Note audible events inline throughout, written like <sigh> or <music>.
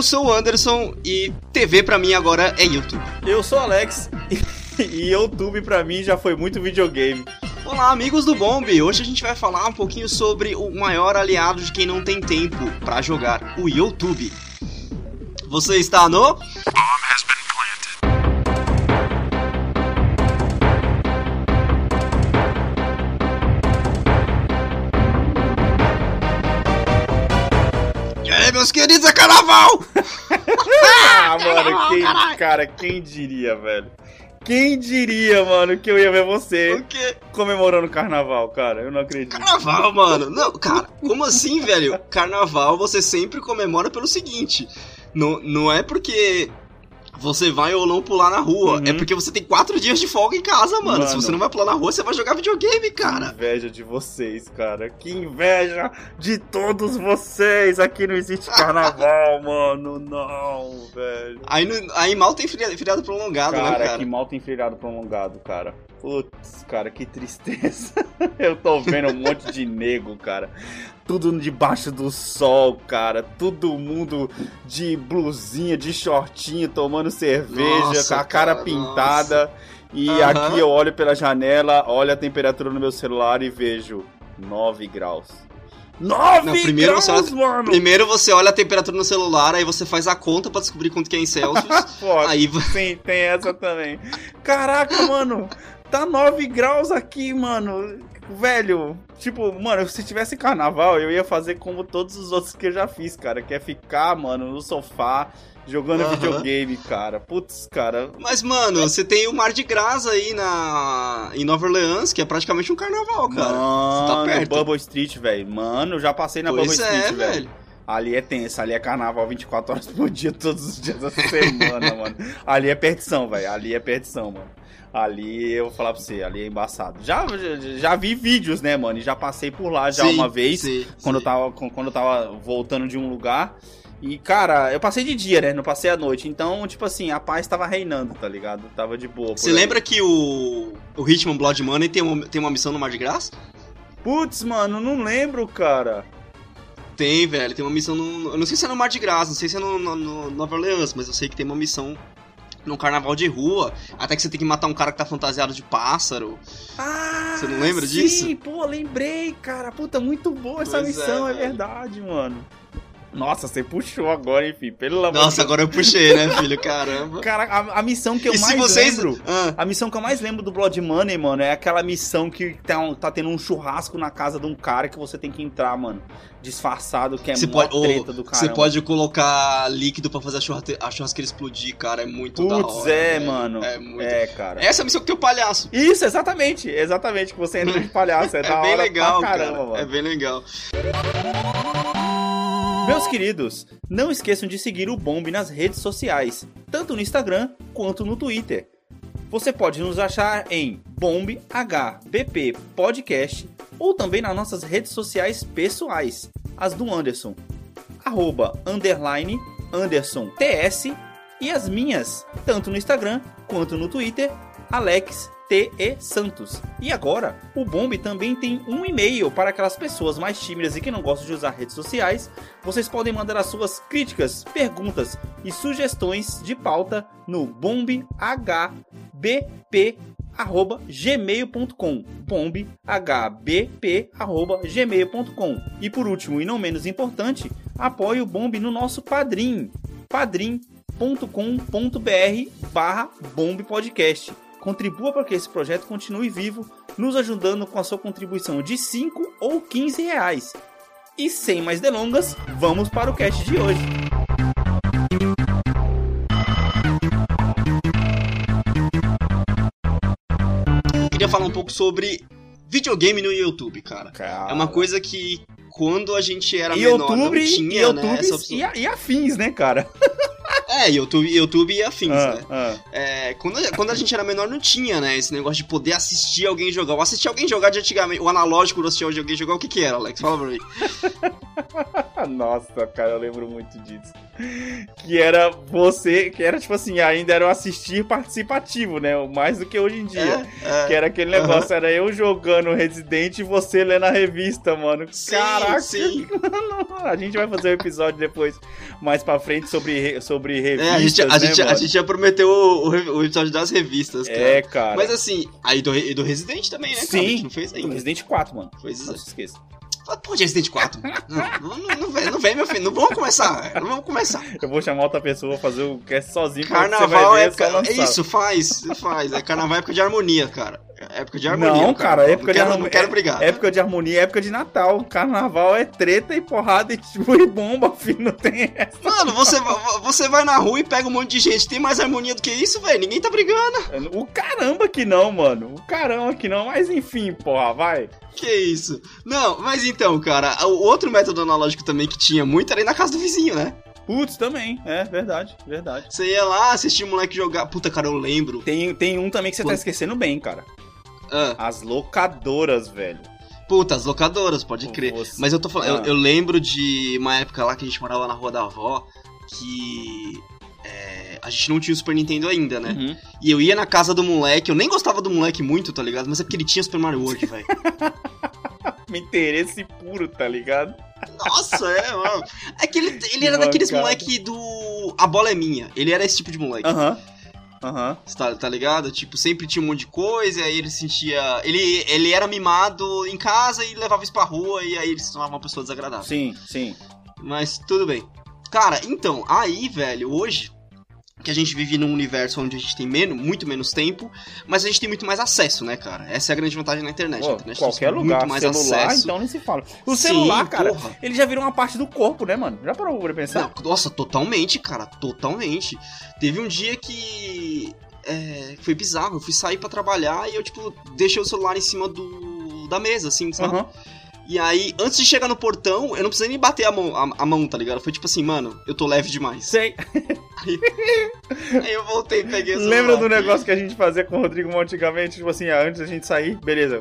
Eu sou o Anderson e TV pra mim agora é YouTube. Eu sou o Alex <laughs> e YouTube pra mim já foi muito videogame. Olá, amigos do Bomb! Hoje a gente vai falar um pouquinho sobre o maior aliado de quem não tem tempo pra jogar, o YouTube. Você está no. Carnaval! Ah, mano, quem, cara, quem diria, velho? Quem diria, mano, que eu ia ver você comemorando o carnaval, cara? Eu não acredito. Carnaval, mano. Não, cara, como assim, velho? Carnaval você sempre comemora pelo seguinte: não, não é porque você vai ou não pular na rua, Uhum. é porque você tem quatro dias de folga em casa, mano. Se Mano. você não vai pular na rua, você vai jogar videogame, Que cara. inveja de vocês, cara. Que inveja de todos vocês. Aqui não existe <laughs> carnaval, mano. Não, velho. Aí, aí mal tem feriado, prolongado, né, Cara, cara? que mal tem feriado prolongado, cara. Putz, cara, que tristeza. <laughs> Eu tô vendo um monte de nego, cara. Tudo debaixo do sol, cara. Todo mundo de blusinha, de shortinho, tomando cerveja, Nossa, com a cara cara, pintada. E Aham. aqui eu olho pela janela, olho a temperatura no meu celular e vejo 9 graus. 9 Não, primeiro graus, você olha- mano! Primeiro você olha a temperatura no celular, aí você faz a conta pra descobrir quanto que é em Celsius. <laughs> Pô, aí Sim, tem essa também. Caraca, mano, tá 9 graus aqui, mano. Velho, tipo, mano, se tivesse carnaval, eu ia fazer como todos os outros que eu já fiz, cara, que é ficar, mano, no sofá jogando Aham. videogame, cara. Putz, cara. Mas, mano, você tem o Mar de Gras aí na... em Nova Orleans, que é praticamente um carnaval, cara. você tá Mano, perto. Bubble Street, velho. Mano, eu já passei na pois Bubble é, Street, velho. velho. Ali é tenso, ali é carnaval 24 horas por dia, <laughs> todos os dias da semana, mano. Ali é perdição, velho. Ali é perdição, mano. Ali eu vou falar pra você, ali é embaçado. Já, já, vi vídeos, né, mano? E já passei por lá já Sim, uma vez, sim, quando, eu sim. tava, quando eu tava voltando de um lugar. E, cara, eu passei de dia, né? Não passei à noite. Então, tipo assim, a paz tava reinando, tá ligado? Tava de boa. Você lembra que o, o Hitman Blood Money tem uma, tem uma missão no Mar de Gras? Putz, mano, não lembro, cara. Tem, velho. Tem uma missão no. Eu não sei se é no Mar de Gras, não sei se é no, no, no Nova Orleans, mas eu sei que tem uma missão num carnaval de rua. Até que você tem que matar um cara que tá fantasiado de pássaro. Ah, Você não lembra sim, disso? pô, lembrei, cara. Puta, muito boa essa Pois é, missão, é, velho. verdade, mano. Nossa, você puxou agora, enfim, pelo amor Nossa, de agora eu puxei, né, <laughs> filho? Caramba. Cara, a, a missão que eu e se mais vocês. lembro. Ah, A missão que eu mais lembro do Blood Money, mano, é aquela missão que tá, um- tá tendo um churrasco na casa de um cara que você tem que entrar, mano. Disfarçado, que é Você mó pode, treta do cara. você pode colocar líquido pra fazer a, churrasque- a churrasqueira explodir, cara. É muito da Putz, hora. é, velho. mano. É muito. É, cara. Essa é a missão que tem o palhaço. Isso, exatamente. Exatamente, que você entra de palhaço. É, <laughs> É, da bem legal, pra caramba, cara. mano. É bem legal. Meus queridos, não esqueçam de seguir o Bomb nas redes sociais, tanto no Instagram quanto no Twitter. Você pode nos achar em BombHBP Podcast ou também nas nossas redes sociais pessoais, as do Anderson, arroba, underline, Anderson TS e as minhas, tanto no Instagram quanto no Twitter, Alex T.E. Santos. E agora, o Bomb também tem um e-mail para aquelas pessoas mais tímidas e que não gostam de usar redes sociais. Vocês podem mandar as suas críticas, perguntas e sugestões de pauta no bombhbp@gmail.com. bombhbp@gmail.com. E por último, e não menos importante, apoie o Bomb no nosso Padrim, padrim.com.br barra Bomb Podcast. Contribua para que esse projeto continue vivo, nos ajudando com a sua contribuição de 5 ou 15 reais. E sem mais delongas, vamos para o cast de hoje. Eu queria falar um pouco sobre videogame no YouTube, cara. É uma coisa que quando a gente era E menor YouTube, não tinha, e né, YouTube e, e afins, né, cara? <laughs> É, YouTube, YouTube e afins, Ah, né? ah. É, quando, a- quando a gente era menor não tinha, né, esse negócio de poder assistir alguém jogar. Eu assisti alguém jogar de antigamente, o analógico do assistir alguém jogar, o que que era, Alex? Fala pra mim. <laughs> Nossa, cara, eu lembro muito disso. Que era você, que era tipo assim, ainda era o assistir participativo, né? Mais do que hoje em dia. É, é. Que era aquele negócio, uhum. era eu jogando Resident e você lendo a revista, mano. Sim, Caraca! Sim. <laughs> a gente vai fazer um episódio depois, mais pra frente, sobre, sobre revistas. É, a gente, a, né, gente, a gente já prometeu o, o, episódio das revistas, cara. É, cara. Mas assim, aí do, do Resident também, né? Sim. Cara? A gente não fez ainda. Resident 4, mano. Pois é. Não se esqueça. Pô, de Resident 4. Não, não, não, vem, não vem, meu filho. Não vamos começar. Não vamos começar. Eu vou chamar outra pessoa, fazer o cast sozinho. Carnaval é, é Isso, faz. Faz. É carnaval é época de harmonia, cara. Época de harmonia. Não, cara, cara. época não de harmonia. Não quero brigar. Época de harmonia é época de Natal. Carnaval é treta e porrada e, tipo, e bomba, <laughs> filho. Não tem essa. Mano, você, você vai na rua e pega um monte de gente. Tem mais harmonia do que isso, velho? Ninguém tá brigando. O caramba que não, mano. O caramba que não. Mas enfim, porra, vai. Que isso? Não, mas então, cara, o outro método analógico também que tinha muito era ir na casa do vizinho, né? Putz, também. É, verdade, verdade. Você ia lá, assistir o moleque jogar. Puta, cara, eu lembro. Tem, tem um também que você tá esquecendo bem, cara. Ah. As locadoras, velho. Puta, as locadoras, pode crer. Você... Mas eu tô falando, ah. eu, eu, lembro de uma época lá que a gente morava na rua da avó, que é, a gente não tinha o Super Nintendo ainda, né? Uhum. E eu ia na casa do moleque, eu nem gostava do moleque muito, tá ligado? Mas é porque ele tinha Super Mario World, <laughs> velho. Interesse puro, tá ligado? Nossa, é, mano. É que ele, ele era daqueles moleque do. A bola é minha. Ele era esse tipo de moleque. Aham. Aham. Uhum. Tá, tá ligado? Tipo, sempre tinha um monte de coisa, e aí ele sentia. Ele, ele era mimado em casa e levava isso pra rua, e aí ele se tornava uma pessoa desagradável. Sim, sim. Mas tudo bem. Cara, então, aí, velho, hoje que a gente vive num universo onde a gente tem menos, muito menos tempo, mas a gente tem muito mais acesso, né, cara? Essa é a grande vantagem da internet. Pô, internet qualquer lugar, muito mais celular, acesso. então nem se fala. O Sim, celular, cara, porra. ele já virou uma parte do corpo, né, mano? Já parou pra pensar? Não, nossa, totalmente, cara, totalmente. Teve um dia que é, foi bizarro, eu fui sair para trabalhar e eu, tipo, deixei o celular em cima do da mesa, assim, sabe? Uhum. E aí, antes de chegar no portão, eu não precisei nem bater a mão, a, a mão, tá ligado? Foi tipo assim, mano, eu tô leve demais. Sei. Aí, <laughs> aí eu voltei e peguei o Lembra do negócio que a gente fazia com o Rodrigo antigamente? Tipo assim, antes da gente sair, beleza.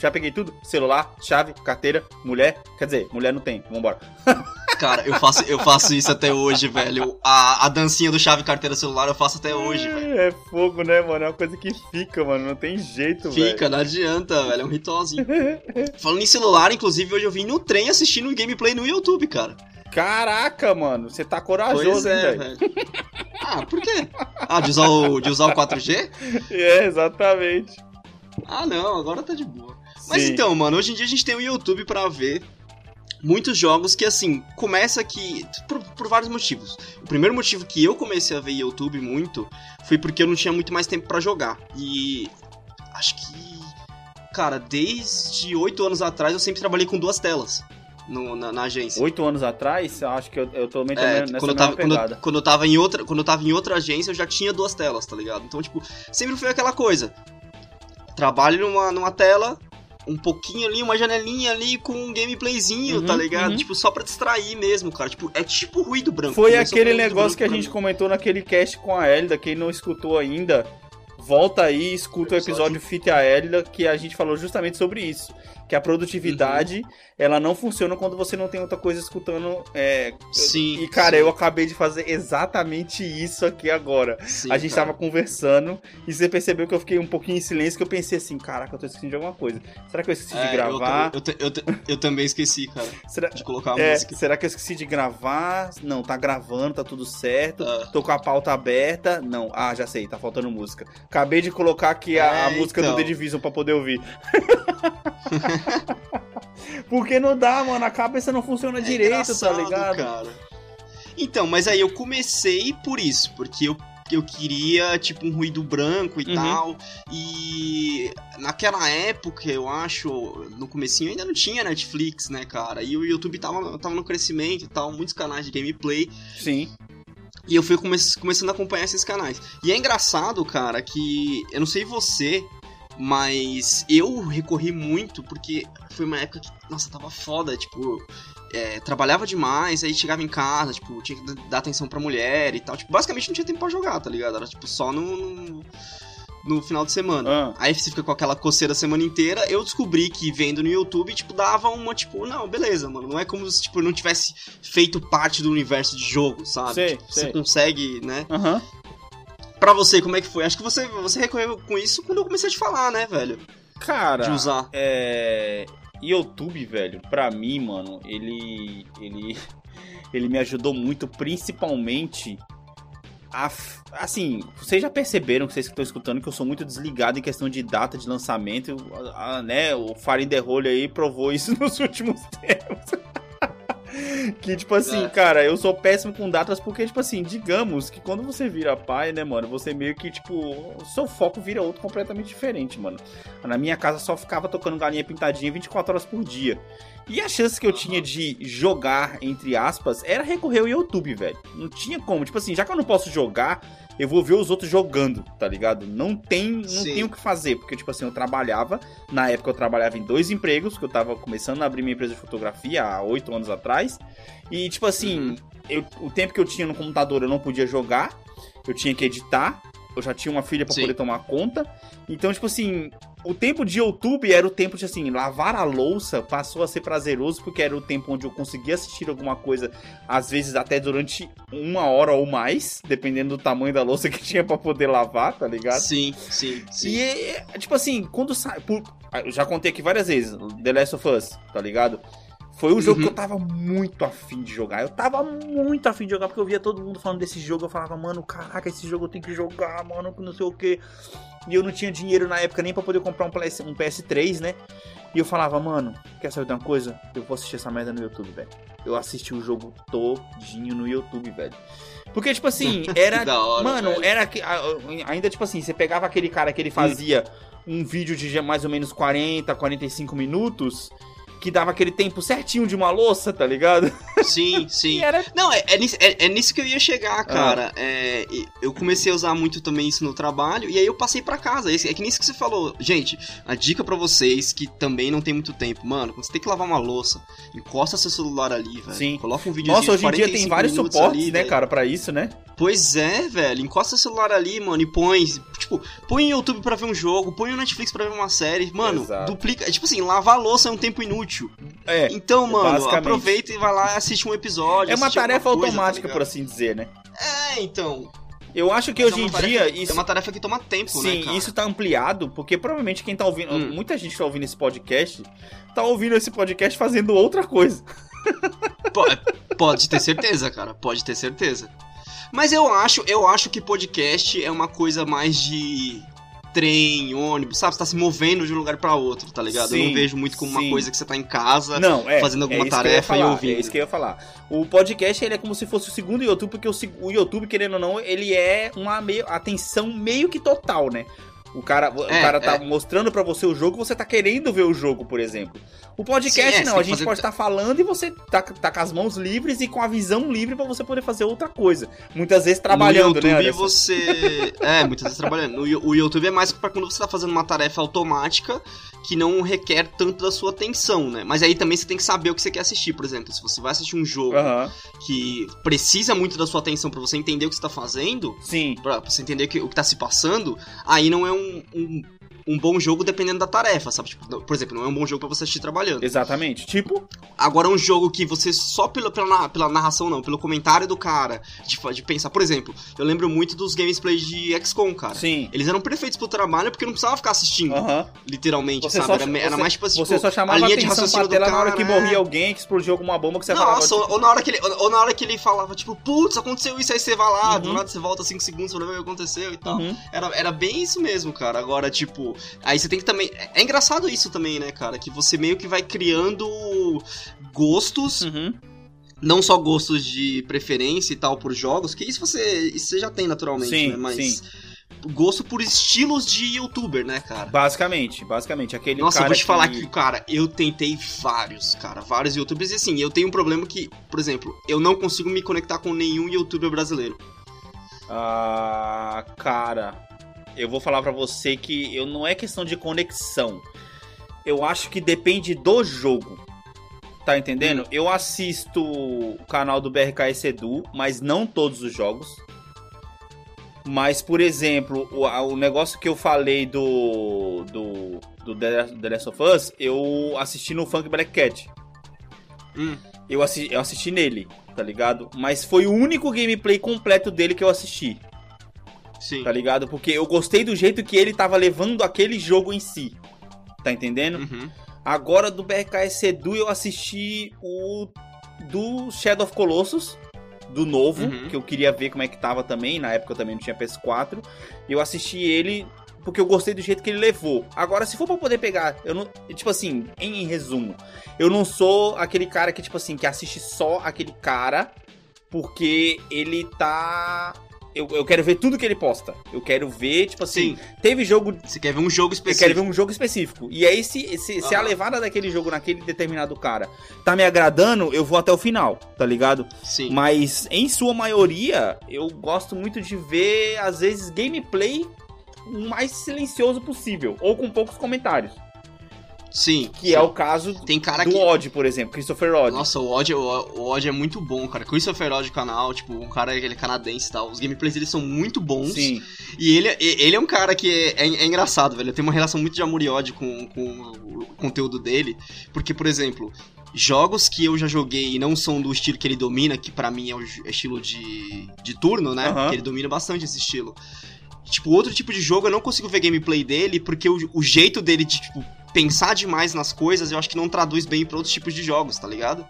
Já peguei tudo: celular, chave, carteira, mulher. Quer dizer, mulher não tem, vambora. <laughs> Cara, eu faço, eu faço isso até hoje, velho. A, a dancinha do chave, carteira, celular eu faço até hoje, velho. É fogo, né, mano? É uma coisa que fica, mano. Não tem jeito, velho. Fica, não adianta, velho. É um ritualzinho. <laughs> Falando em celular, inclusive, hoje eu vim no trem assistindo um gameplay no YouTube, cara. Caraca, mano, você tá corajoso, pois é, hein, velho? Ah, por quê? Ah, de usar o, de usar o 4G? <laughs> É, exatamente. Ah, não, agora tá de boa. Sim. Mas então, mano, hoje em dia a gente tem o YouTube pra ver muitos jogos que, assim, começa que. Por, por, vários motivos. O primeiro motivo que eu comecei a ver YouTube muito foi porque eu não tinha muito mais tempo para jogar. E. Acho que. Cara, desde oito anos atrás eu sempre trabalhei com duas telas. No, na, na, agência. Oito anos atrás, acho que eu, eu tô meio é, nessa quando eu tava, quando, eu, quando, eu tava em outra Quando eu tava em outra agência, eu já tinha duas telas, tá ligado? Então, tipo, sempre foi aquela coisa. Trabalho numa, numa tela, um pouquinho ali, uma janelinha ali com um gameplayzinho, uhum, tá ligado? Uhum. Tipo, só pra distrair mesmo, cara. Tipo, é tipo ruído branco. Foi aquele negócio que a gente comentou naquele cast com a Elida, quem não escutou ainda, volta aí e escuta o episódio Fit a Elida, que a gente falou justamente sobre isso que a produtividade uhum. ela não funciona quando você não tem outra coisa escutando. É... Sim. E cara, sim. eu acabei de fazer exatamente isso aqui agora. Sim, a gente cara. tava conversando e você percebeu que eu fiquei um pouquinho em silêncio que eu pensei assim, caraca, eu tô esquecendo de alguma coisa. Será que eu esqueci é, de gravar? Eu, eu, eu, eu, também esqueci, cara. Será... De colocar a é, música. Será que eu esqueci de gravar? Não, tá gravando, tá tudo certo. Uh. Tô com a pauta aberta. Não, ah, já sei, tá faltando música. Acabei de colocar aqui a, a é, música então. do The Division pra poder ouvir. <laughs> <laughs> Porque não dá, mano. A cabeça não funciona é direito, tá ligado? Cara. Então, mas aí eu comecei por isso, porque eu, eu queria, tipo, um ruído branco e uhum. tal. E naquela época, eu acho, no comecinho ainda não tinha Netflix, né, cara? E o YouTube tava, tava no crescimento e tal, muitos canais de gameplay. Sim. E eu fui come começando a acompanhar esses canais. E é engraçado, cara, que eu não sei você, mas eu recorri muito porque foi uma época que, nossa, tava foda, tipo, é, trabalhava demais, aí chegava em casa, tipo, tinha que dar atenção pra mulher e tal. Tipo, basicamente não tinha tempo pra jogar, tá ligado? Era tipo só no. no no final de semana. Ah. Aí você fica com aquela coceira a semana inteira. Eu descobri que vendo no YouTube, tipo, dava uma, tipo, não, beleza, mano. Não é como se, tipo, não tivesse feito parte do universo de jogo, sabe? Sei, Tipo, sei. Você consegue, né? Aham. Pra você, como é que foi? Acho que você, você recorreu com isso quando eu comecei a te falar, né, velho? Cara, De usar. é. YouTube, velho, pra mim, mano, ele. Ele. <laughs> Ele me ajudou muito, principalmente. A, assim, vocês já perceberam, vocês que estão escutando, que eu sou muito desligado em questão de data de lançamento. A- a- né, o Hole aí provou isso <laughs> nos últimos tempos. <laughs> que, tipo assim, É. cara, eu sou péssimo com datas porque, tipo assim, digamos que quando você vira pai, né, mano, você meio que, tipo, o seu foco vira outro completamente diferente, mano. Na minha casa só ficava tocando galinha pintadinha 24 horas por dia. E a chance que eu tinha de jogar, entre aspas, era recorrer ao YouTube, velho. Não tinha como. Tipo assim, já que eu não posso jogar, eu vou ver os outros jogando, tá ligado? Não tem, não Sim. tem o que fazer. Porque, tipo assim, eu trabalhava. Na época eu trabalhava em dois empregos, que eu tava começando a abrir minha empresa de fotografia há oito anos atrás. E, tipo assim, Uhum. eu- o tempo que eu tinha no computador eu não podia jogar. Eu tinha que editar. Eu já tinha uma filha pra Sim. poder tomar conta. Então, tipo assim, o tempo de YouTube era o tempo de assim, lavar a louça passou a ser prazeroso porque era o tempo onde eu conseguia assistir alguma coisa, às vezes até durante uma hora ou mais, dependendo do tamanho da louça <laughs> que tinha pra poder lavar, tá ligado? Sim, sim, sim. E tipo assim, quando sai. por- eu já contei aqui várias vezes, The Last of Us, tá ligado? Foi um jogo Uhum. que eu tava muito afim de jogar. Eu tava muito afim de jogar, porque eu via todo mundo falando desse jogo. Eu falava, mano, caraca, esse jogo eu tenho que jogar, mano, que não sei o que. E eu não tinha dinheiro na época nem pra poder comprar um, PS, um PS3, né? E eu falava, mano, quer saber de uma coisa? Eu vou assistir essa merda no YouTube, velho. Eu assisti o jogo todinho no YouTube, velho. Porque, tipo assim, <laughs> era. Hora, mano, velho. era. Ainda, tipo assim, você pegava aquele cara que ele fazia um vídeo de mais ou menos 40, 45 minutos. Que dava aquele tempo certinho de uma louça, tá ligado? Sim, <laughs> sim. Era. Não, é, é, nisso, é- é nisso que eu ia Ah. chegar, cara. É, e eu comecei a usar muito também isso no trabalho, e aí eu passei pra casa. É que nisso que você falou. Gente, a dica pra vocês que também não tem muito tempo. Mano, quando você tem que lavar uma louça, encosta seu celular ali, velho. Sim. Coloca um vídeo Nossa, hoje em dia tem 45 vários suportes, ali, né, velho. cara, pra isso, né? Pois é, velho. Encosta seu celular ali, mano, e põe. Tipo, põe o YouTube pra ver um jogo, põe o Netflix pra ver uma série. Mano, Exato. duplica. Tipo assim, lavar a louça é um tempo inútil. É. Então, mano, aproveita e vai lá e assiste um episódio. É uma tarefa coisa, tá automática, ligado? por assim dizer, né? É, então. Eu acho que Mas hoje é em tarefa- dia isso. É uma tarefa que toma tempo, né, Sim, isso tá ampliado, porque provavelmente quem tá ouvindo. Hum. Muita gente que tá ouvindo esse podcast tá ouvindo esse podcast fazendo outra coisa. Po- Pode ter certeza, cara. Pode ter certeza. Mas eu acho, eu acho que podcast é uma coisa mais de trem, ônibus, sabe? Você tá se movendo de um lugar pra outro, tá ligado? eu Sim, não vejo muito como sim. uma coisa que você tá em casa. Não, é. fazendo alguma é eu tarefa e falar, ouvindo. É isso que eu ia falar. O podcast ele é como se fosse o segundo YouTube, porque o, o YouTube, querendo ou não, ele é uma meio, atenção meio que total, né? O cara, o É, cara tá é. mostrando pra você o jogo, você tá querendo ver o jogo, por exemplo. O podcast Sim, é, não, a gente fazer- pode estar falando e você tá, tá com as mãos livres e com a visão livre pra você poder fazer outra coisa. Muitas vezes trabalhando, no YouTube né? Você. É, muitas vezes trabalhando. O YouTube é mais pra quando você tá fazendo uma tarefa automática que não requer tanto da sua atenção, né? Mas aí também você tem que saber o que você quer assistir. Por exemplo, se você vai assistir um jogo Aham, que precisa muito da sua atenção pra você entender o que você tá fazendo, sim. pra você entender o que, o que tá se passando, aí não é um, um, um bom jogo dependendo da tarefa, sabe? Tipo, por exemplo, não é um bom jogo pra você assistir trabalhando. Exatamente. Tipo, Agora, um jogo que você só pela, pela, pela narração, não, pelo comentário do cara, de, de pensar. Por exemplo, eu lembro muito dos gameplays de XCOM, cara. sim. Eles eram perfeitos pro trabalho porque não precisava ficar assistindo, Aham. literalmente, Você sabe? só- era, me- era você- mais tipo assim, Você tipo, só chamava a a linha de raciocínio do tela na hora cara, que é. morria alguém, que explodiu alguma bomba que você falava. Nossa, tipo, ou, na hora que ele, ou, ou na hora que ele falava, tipo, putz, aconteceu isso, aí você vai lá, do Uhum. nada você volta 5 segundos pra ver o que aconteceu e tal. Uhum. Era, era bem isso mesmo, cara. Agora, tipo, aí você tem que também. É engraçado isso também, né, cara? Que você meio que vai criando gostos, Uhum. não só gostos de preferência e tal por jogos, que isso você, isso você já tem naturalmente, Sim, né? Mas sim. gosto por estilos de youtuber, né, cara? Basicamente, basicamente. Aquele Nossa, eu cara vou te falar que que, cara, eu tentei vários, cara, vários youtubers, e assim, eu tenho um problema que, por exemplo, eu não consigo me conectar com nenhum youtuber brasileiro. Ah, cara, eu vou falar pra você que eu não é questão de conexão. Eu acho que depende do jogo. Tá entendendo? Eu assisto o canal do BRKS Edu, mas não todos os jogos. Mas, por exemplo, o, o negócio que eu falei do. do. do The Last of Us, eu assisti no Funk Black Cat. Hum. Eu, assisti, eu assisti nele, tá ligado? Mas foi o único gameplay completo dele que eu assisti. Sim. Tá ligado? Porque eu gostei do jeito que ele tava levando aquele jogo em si. Tá entendendo? Uhum. Agora do BRKS Edu eu assisti o do Shadow of Colossus, do novo, uhum. que eu queria ver como é que tava também. Na época eu também não tinha PS4. Eu assisti ele porque eu gostei do jeito que ele levou. Agora, se for pra poder pegar, eu não. Tipo assim, em, em resumo, eu não sou aquele cara que, tipo assim, que assiste só aquele cara porque ele tá eu, eu quero ver tudo que ele posta. Eu quero ver, tipo assim, Sim. teve jogo. Você quer ver um jogo específico? Eu quero ver um jogo específico. E aí, se, se, se a levada daquele jogo naquele determinado cara tá me agradando, eu vou até o final, tá ligado? Sim. Mas em sua maioria, eu gosto muito de ver, às vezes, gameplay o mais silencioso possível, ou com poucos comentários. Sim. Que é sim. é o caso Tem cara do que... Odd, por exemplo, Christopher Odd. Nossa, o Odd, o, Odd é muito bom, cara. Christopher Odd canal, tipo, um cara ele é canadense e tal. Os gameplays dele são muito bons. Sim. E ele, ele é um cara que é, é, é engraçado, velho. Tem uma relação muito de amor e ódio com, com o conteúdo dele. Porque, por exemplo, jogos que eu já joguei e não são do estilo que ele domina, que para mim é o estilo de, de turno, né? Uhum. Que ele domina bastante esse estilo. Tipo, outro tipo de jogo eu não consigo ver gameplay dele, porque o, o jeito dele de, tipo, pensar demais nas coisas, eu acho que não traduz bem para outros tipos de jogos, tá ligado?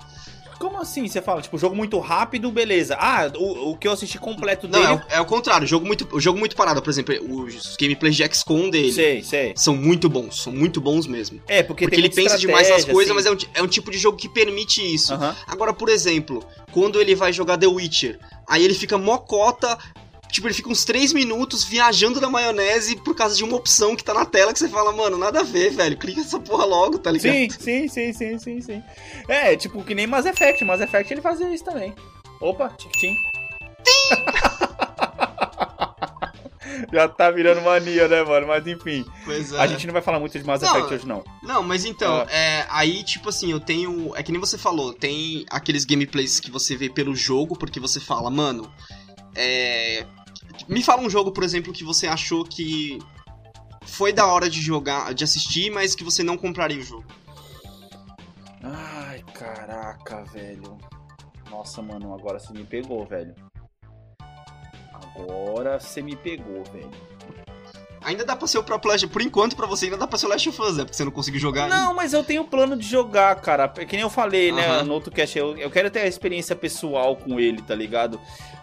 Como assim você fala? Tipo, jogo muito rápido, beleza. Ah, o, o que eu assisti completo dele. Não, é, é o contrário. Jogo muito, o jogo muito parado. Por exemplo, os gameplays de XCOM dele. Sei, sei. São muito bons. São muito bons mesmo. É, porque, porque ele pensa demais nas coisas, assim. mas é um, é um tipo de jogo que permite isso. Agora, por exemplo, quando ele vai jogar The Witcher, aí ele fica mocota Tipo, ele fica uns 3 minutos viajando na maionese por causa de uma opção que tá na tela que você fala, mano, nada a ver, velho. Clica essa porra logo, tá ligado? Sim, sim, sim, sim, sim, sim. É, tipo, que nem Mass Effect. Mass Effect ele fazia isso também. Opa, tic-tim. <laughs> Já tá virando mania, né, mano? Mas enfim. É. A gente não vai falar muito de Mass Effect hoje, não. Não, mas então, é. é. aí, tipo assim, eu tenho. É que nem você falou, tem aqueles gameplays que você vê pelo jogo, porque você fala, mano. É, me fala um jogo, por exemplo, que você achou que foi da hora de jogar, de assistir, mas que você não compraria o jogo. Ai, caraca, velho. Nossa, mano, agora você me pegou, velho. Agora você me pegou, velho. Ainda dá pra ser o Pro Player, por enquanto pra você ainda dá pra ser o Last of Us, né? Porque você não conseguiu jogar Não, ainda. mas eu tenho plano de jogar, cara. Que nem eu falei, né, no outro cast, eu, eu quero ter a experiência pessoal com ele, tá ligado?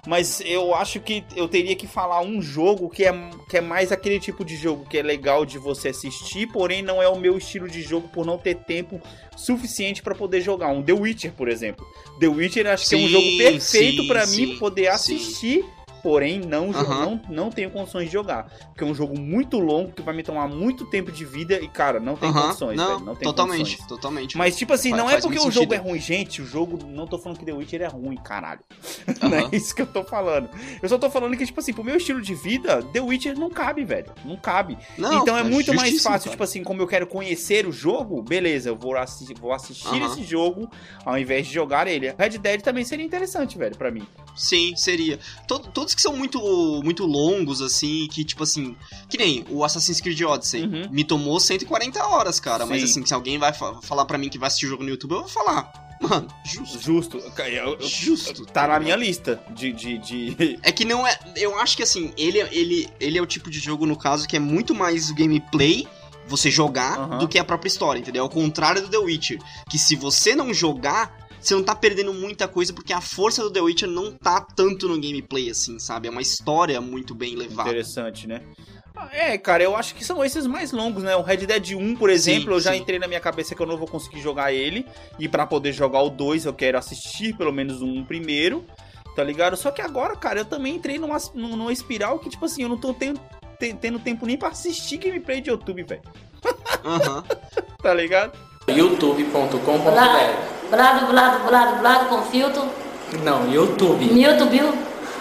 Mas eu acho que eu teria que falar um jogo que é, que é mais aquele tipo de jogo que é legal de você assistir, porém não é o meu estilo de jogo por não ter tempo suficiente para poder jogar. Um The Witcher, por exemplo. The Witcher acho sim, que é um jogo perfeito para mim poder assistir. Sim porém não, uhum. não, não tenho condições de jogar. Porque é um jogo muito longo que vai me tomar muito tempo de vida e, cara, não tem uhum. condições, não, velho, não tem totalmente, condições. Totalmente, Mas, tipo assim, não é porque o sentido. jogo é ruim, gente, o jogo, não tô falando que The Witcher é ruim, caralho. Uhum. <laughs> não é isso que eu tô falando. Eu só tô falando que, tipo assim, pro meu estilo de vida, The Witcher não cabe, velho. Não cabe. Não, então é, é muito mais fácil, cara. tipo assim, como eu quero conhecer o jogo, beleza, eu vou assistir, vou assistir esse jogo ao invés de jogar ele. Red Dead também seria interessante, velho, para mim. Sim, seria. todos que são muito, muito longos, assim, que tipo assim. Que nem o Assassin's Creed Odyssey. Uhum. Me tomou 140 horas, cara. Sim. Mas assim, se alguém vai falar para mim que vai assistir o jogo no YouTube, eu vou falar. Mano, justo. Justo. Eu, eu, justo. Tá na minha lista de, de, de, <laughs> É que não é. Eu acho que assim, ele, ele, ele é o tipo de jogo, no caso, que é muito mais gameplay você jogar uhum. do que a própria história, entendeu? Ao contrário do The Witcher. Que se você não jogar, você não tá perdendo muita coisa porque a força do The Witcher não tá tanto no gameplay assim, sabe? É uma história muito bem levada. Interessante, né? Ah, é, cara, eu acho que são esses mais longos, né? O Red Dead 1, por exemplo, sim, eu já sim. entrei na minha cabeça que eu não vou conseguir jogar ele. E para poder jogar o 2, eu quero assistir pelo menos um primeiro, tá ligado? Só que agora, cara, eu também entrei numa, numa espiral que, tipo assim, eu não tô tendo, tendo tempo nem pra assistir gameplay de YouTube, velho. Aham. Uhum. <laughs> tá ligado? youtube.com.br Blado, blado, blado, blado com filtro. Não, YouTube. YouTube.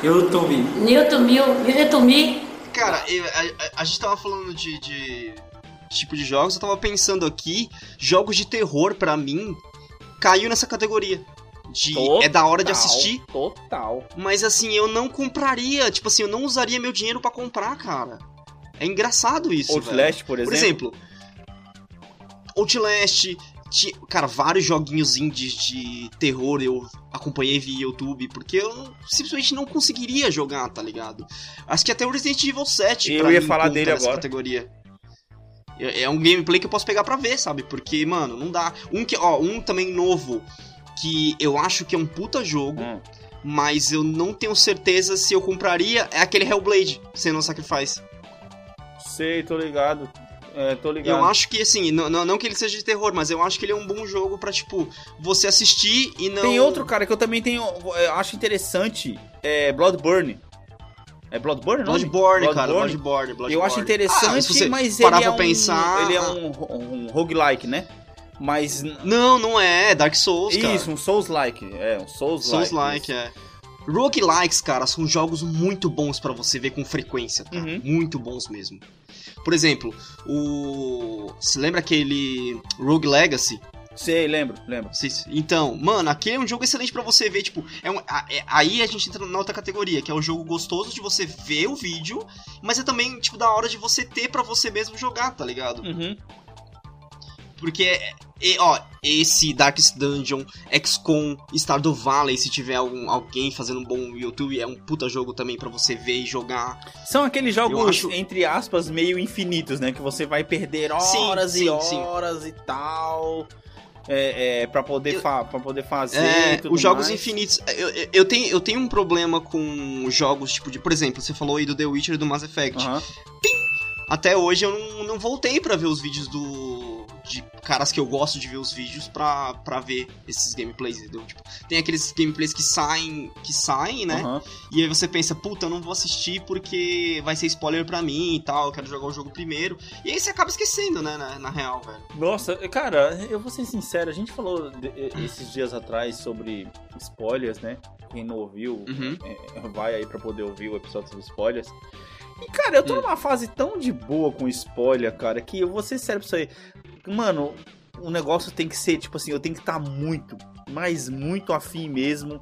YouTube. YouTube. YouTube. Cara, eu, a, a, gente tava falando de, de, tipo de jogos, eu tava pensando aqui, jogos de terror para mim caiu nessa categoria de Total, é da hora de assistir, Total. mas assim, eu não compraria, tipo assim, eu não usaria meu dinheiro pra comprar, cara. É engraçado isso. Outlast, por exemplo. Por exemplo, Outlast, cara, vários joguinhos indies de terror eu acompanhei via YouTube, porque eu simplesmente não conseguiria jogar, tá ligado? Acho que até o Resident Evil 7 Eu ia mim falar dele agora. categoria. É é um gameplay que eu posso pegar pra ver, sabe? Porque, mano, não dá. Um que, ó, um também novo que eu acho que é um puta jogo, Hum. mas eu não tenho certeza se eu compraria é aquele Hellblade, Senua Sacrifice. Sei, tô ligado. É, tô ligado. Eu acho que, assim, não, não, que ele seja de terror, mas eu acho que ele é um bom jogo pra, tipo, você assistir e não. Tem outro, cara, que eu também tenho. Eu acho interessante. É Bloodborne. É Bloodborne, não? Bloodborne, cara. Bloodborne, Bloodborne. Eu acho Ah, interessante, você mas ele é pra um. pensar. Ele é um, um roguelike, né? Mas. Não, não é. é Dark Souls, cara. Isso, um Souls-like. É, um Souls-like. Souls-like, é. Roguelikes, cara, são jogos muito bons pra você ver com frequência, cara. Uhum. Muito bons mesmo. Por exemplo, o. Você lembra aquele Rogue Legacy? Sei, lembro, lembro. Então, mano, aquele é um jogo excelente pra você ver, tipo, é um, é- aí a gente entra na outra categoria, que é um jogo gostoso de você ver o vídeo, mas é também, tipo, da hora de você ter pra você mesmo jogar, tá ligado? Uhum. Porque, e, ó, esse Darkest Dungeon, XCOM, Stardew Valley, se tiver algum, alguém fazendo um bom YouTube, é um puta jogo também pra você ver e jogar. São aqueles jogos, acho- entre aspas, meio infinitos, né? Que você vai perder Sim, horas e sim, sim. horas e tal. É, é, pra, poder fa poder fazer. É, e os jogos mais. infinitos. Eu, eu, eu tenho, eu tenho um problema com jogos, tipo, de, por exemplo, você falou aí do The Witcher e do Mass Effect. Aham. Até hoje eu não, não voltei pra ver os vídeos do. De caras que eu gosto de ver os vídeos pra, pra ver esses gameplays, entendeu? Tipo, tem aqueles gameplays que saem, que saem, né? aham. E aí você pensa, puta, eu não vou assistir porque vai ser spoiler pra mim e tal, eu quero jogar o jogo primeiro. E aí você acaba esquecendo, né, na, na real, velho. Nossa, cara, eu vou ser sincero, a gente falou de- esses dias atrás sobre spoilers, né? Quem não ouviu, Uhum. é, vai aí pra poder ouvir o episódio sobre spoilers. E, cara, eu tô Hum. numa fase tão de boa com spoiler, cara, que eu vou ser sério pra isso aí. Mano, o negócio tem que ser, tipo assim, eu tenho que estar muito, mas muito afim mesmo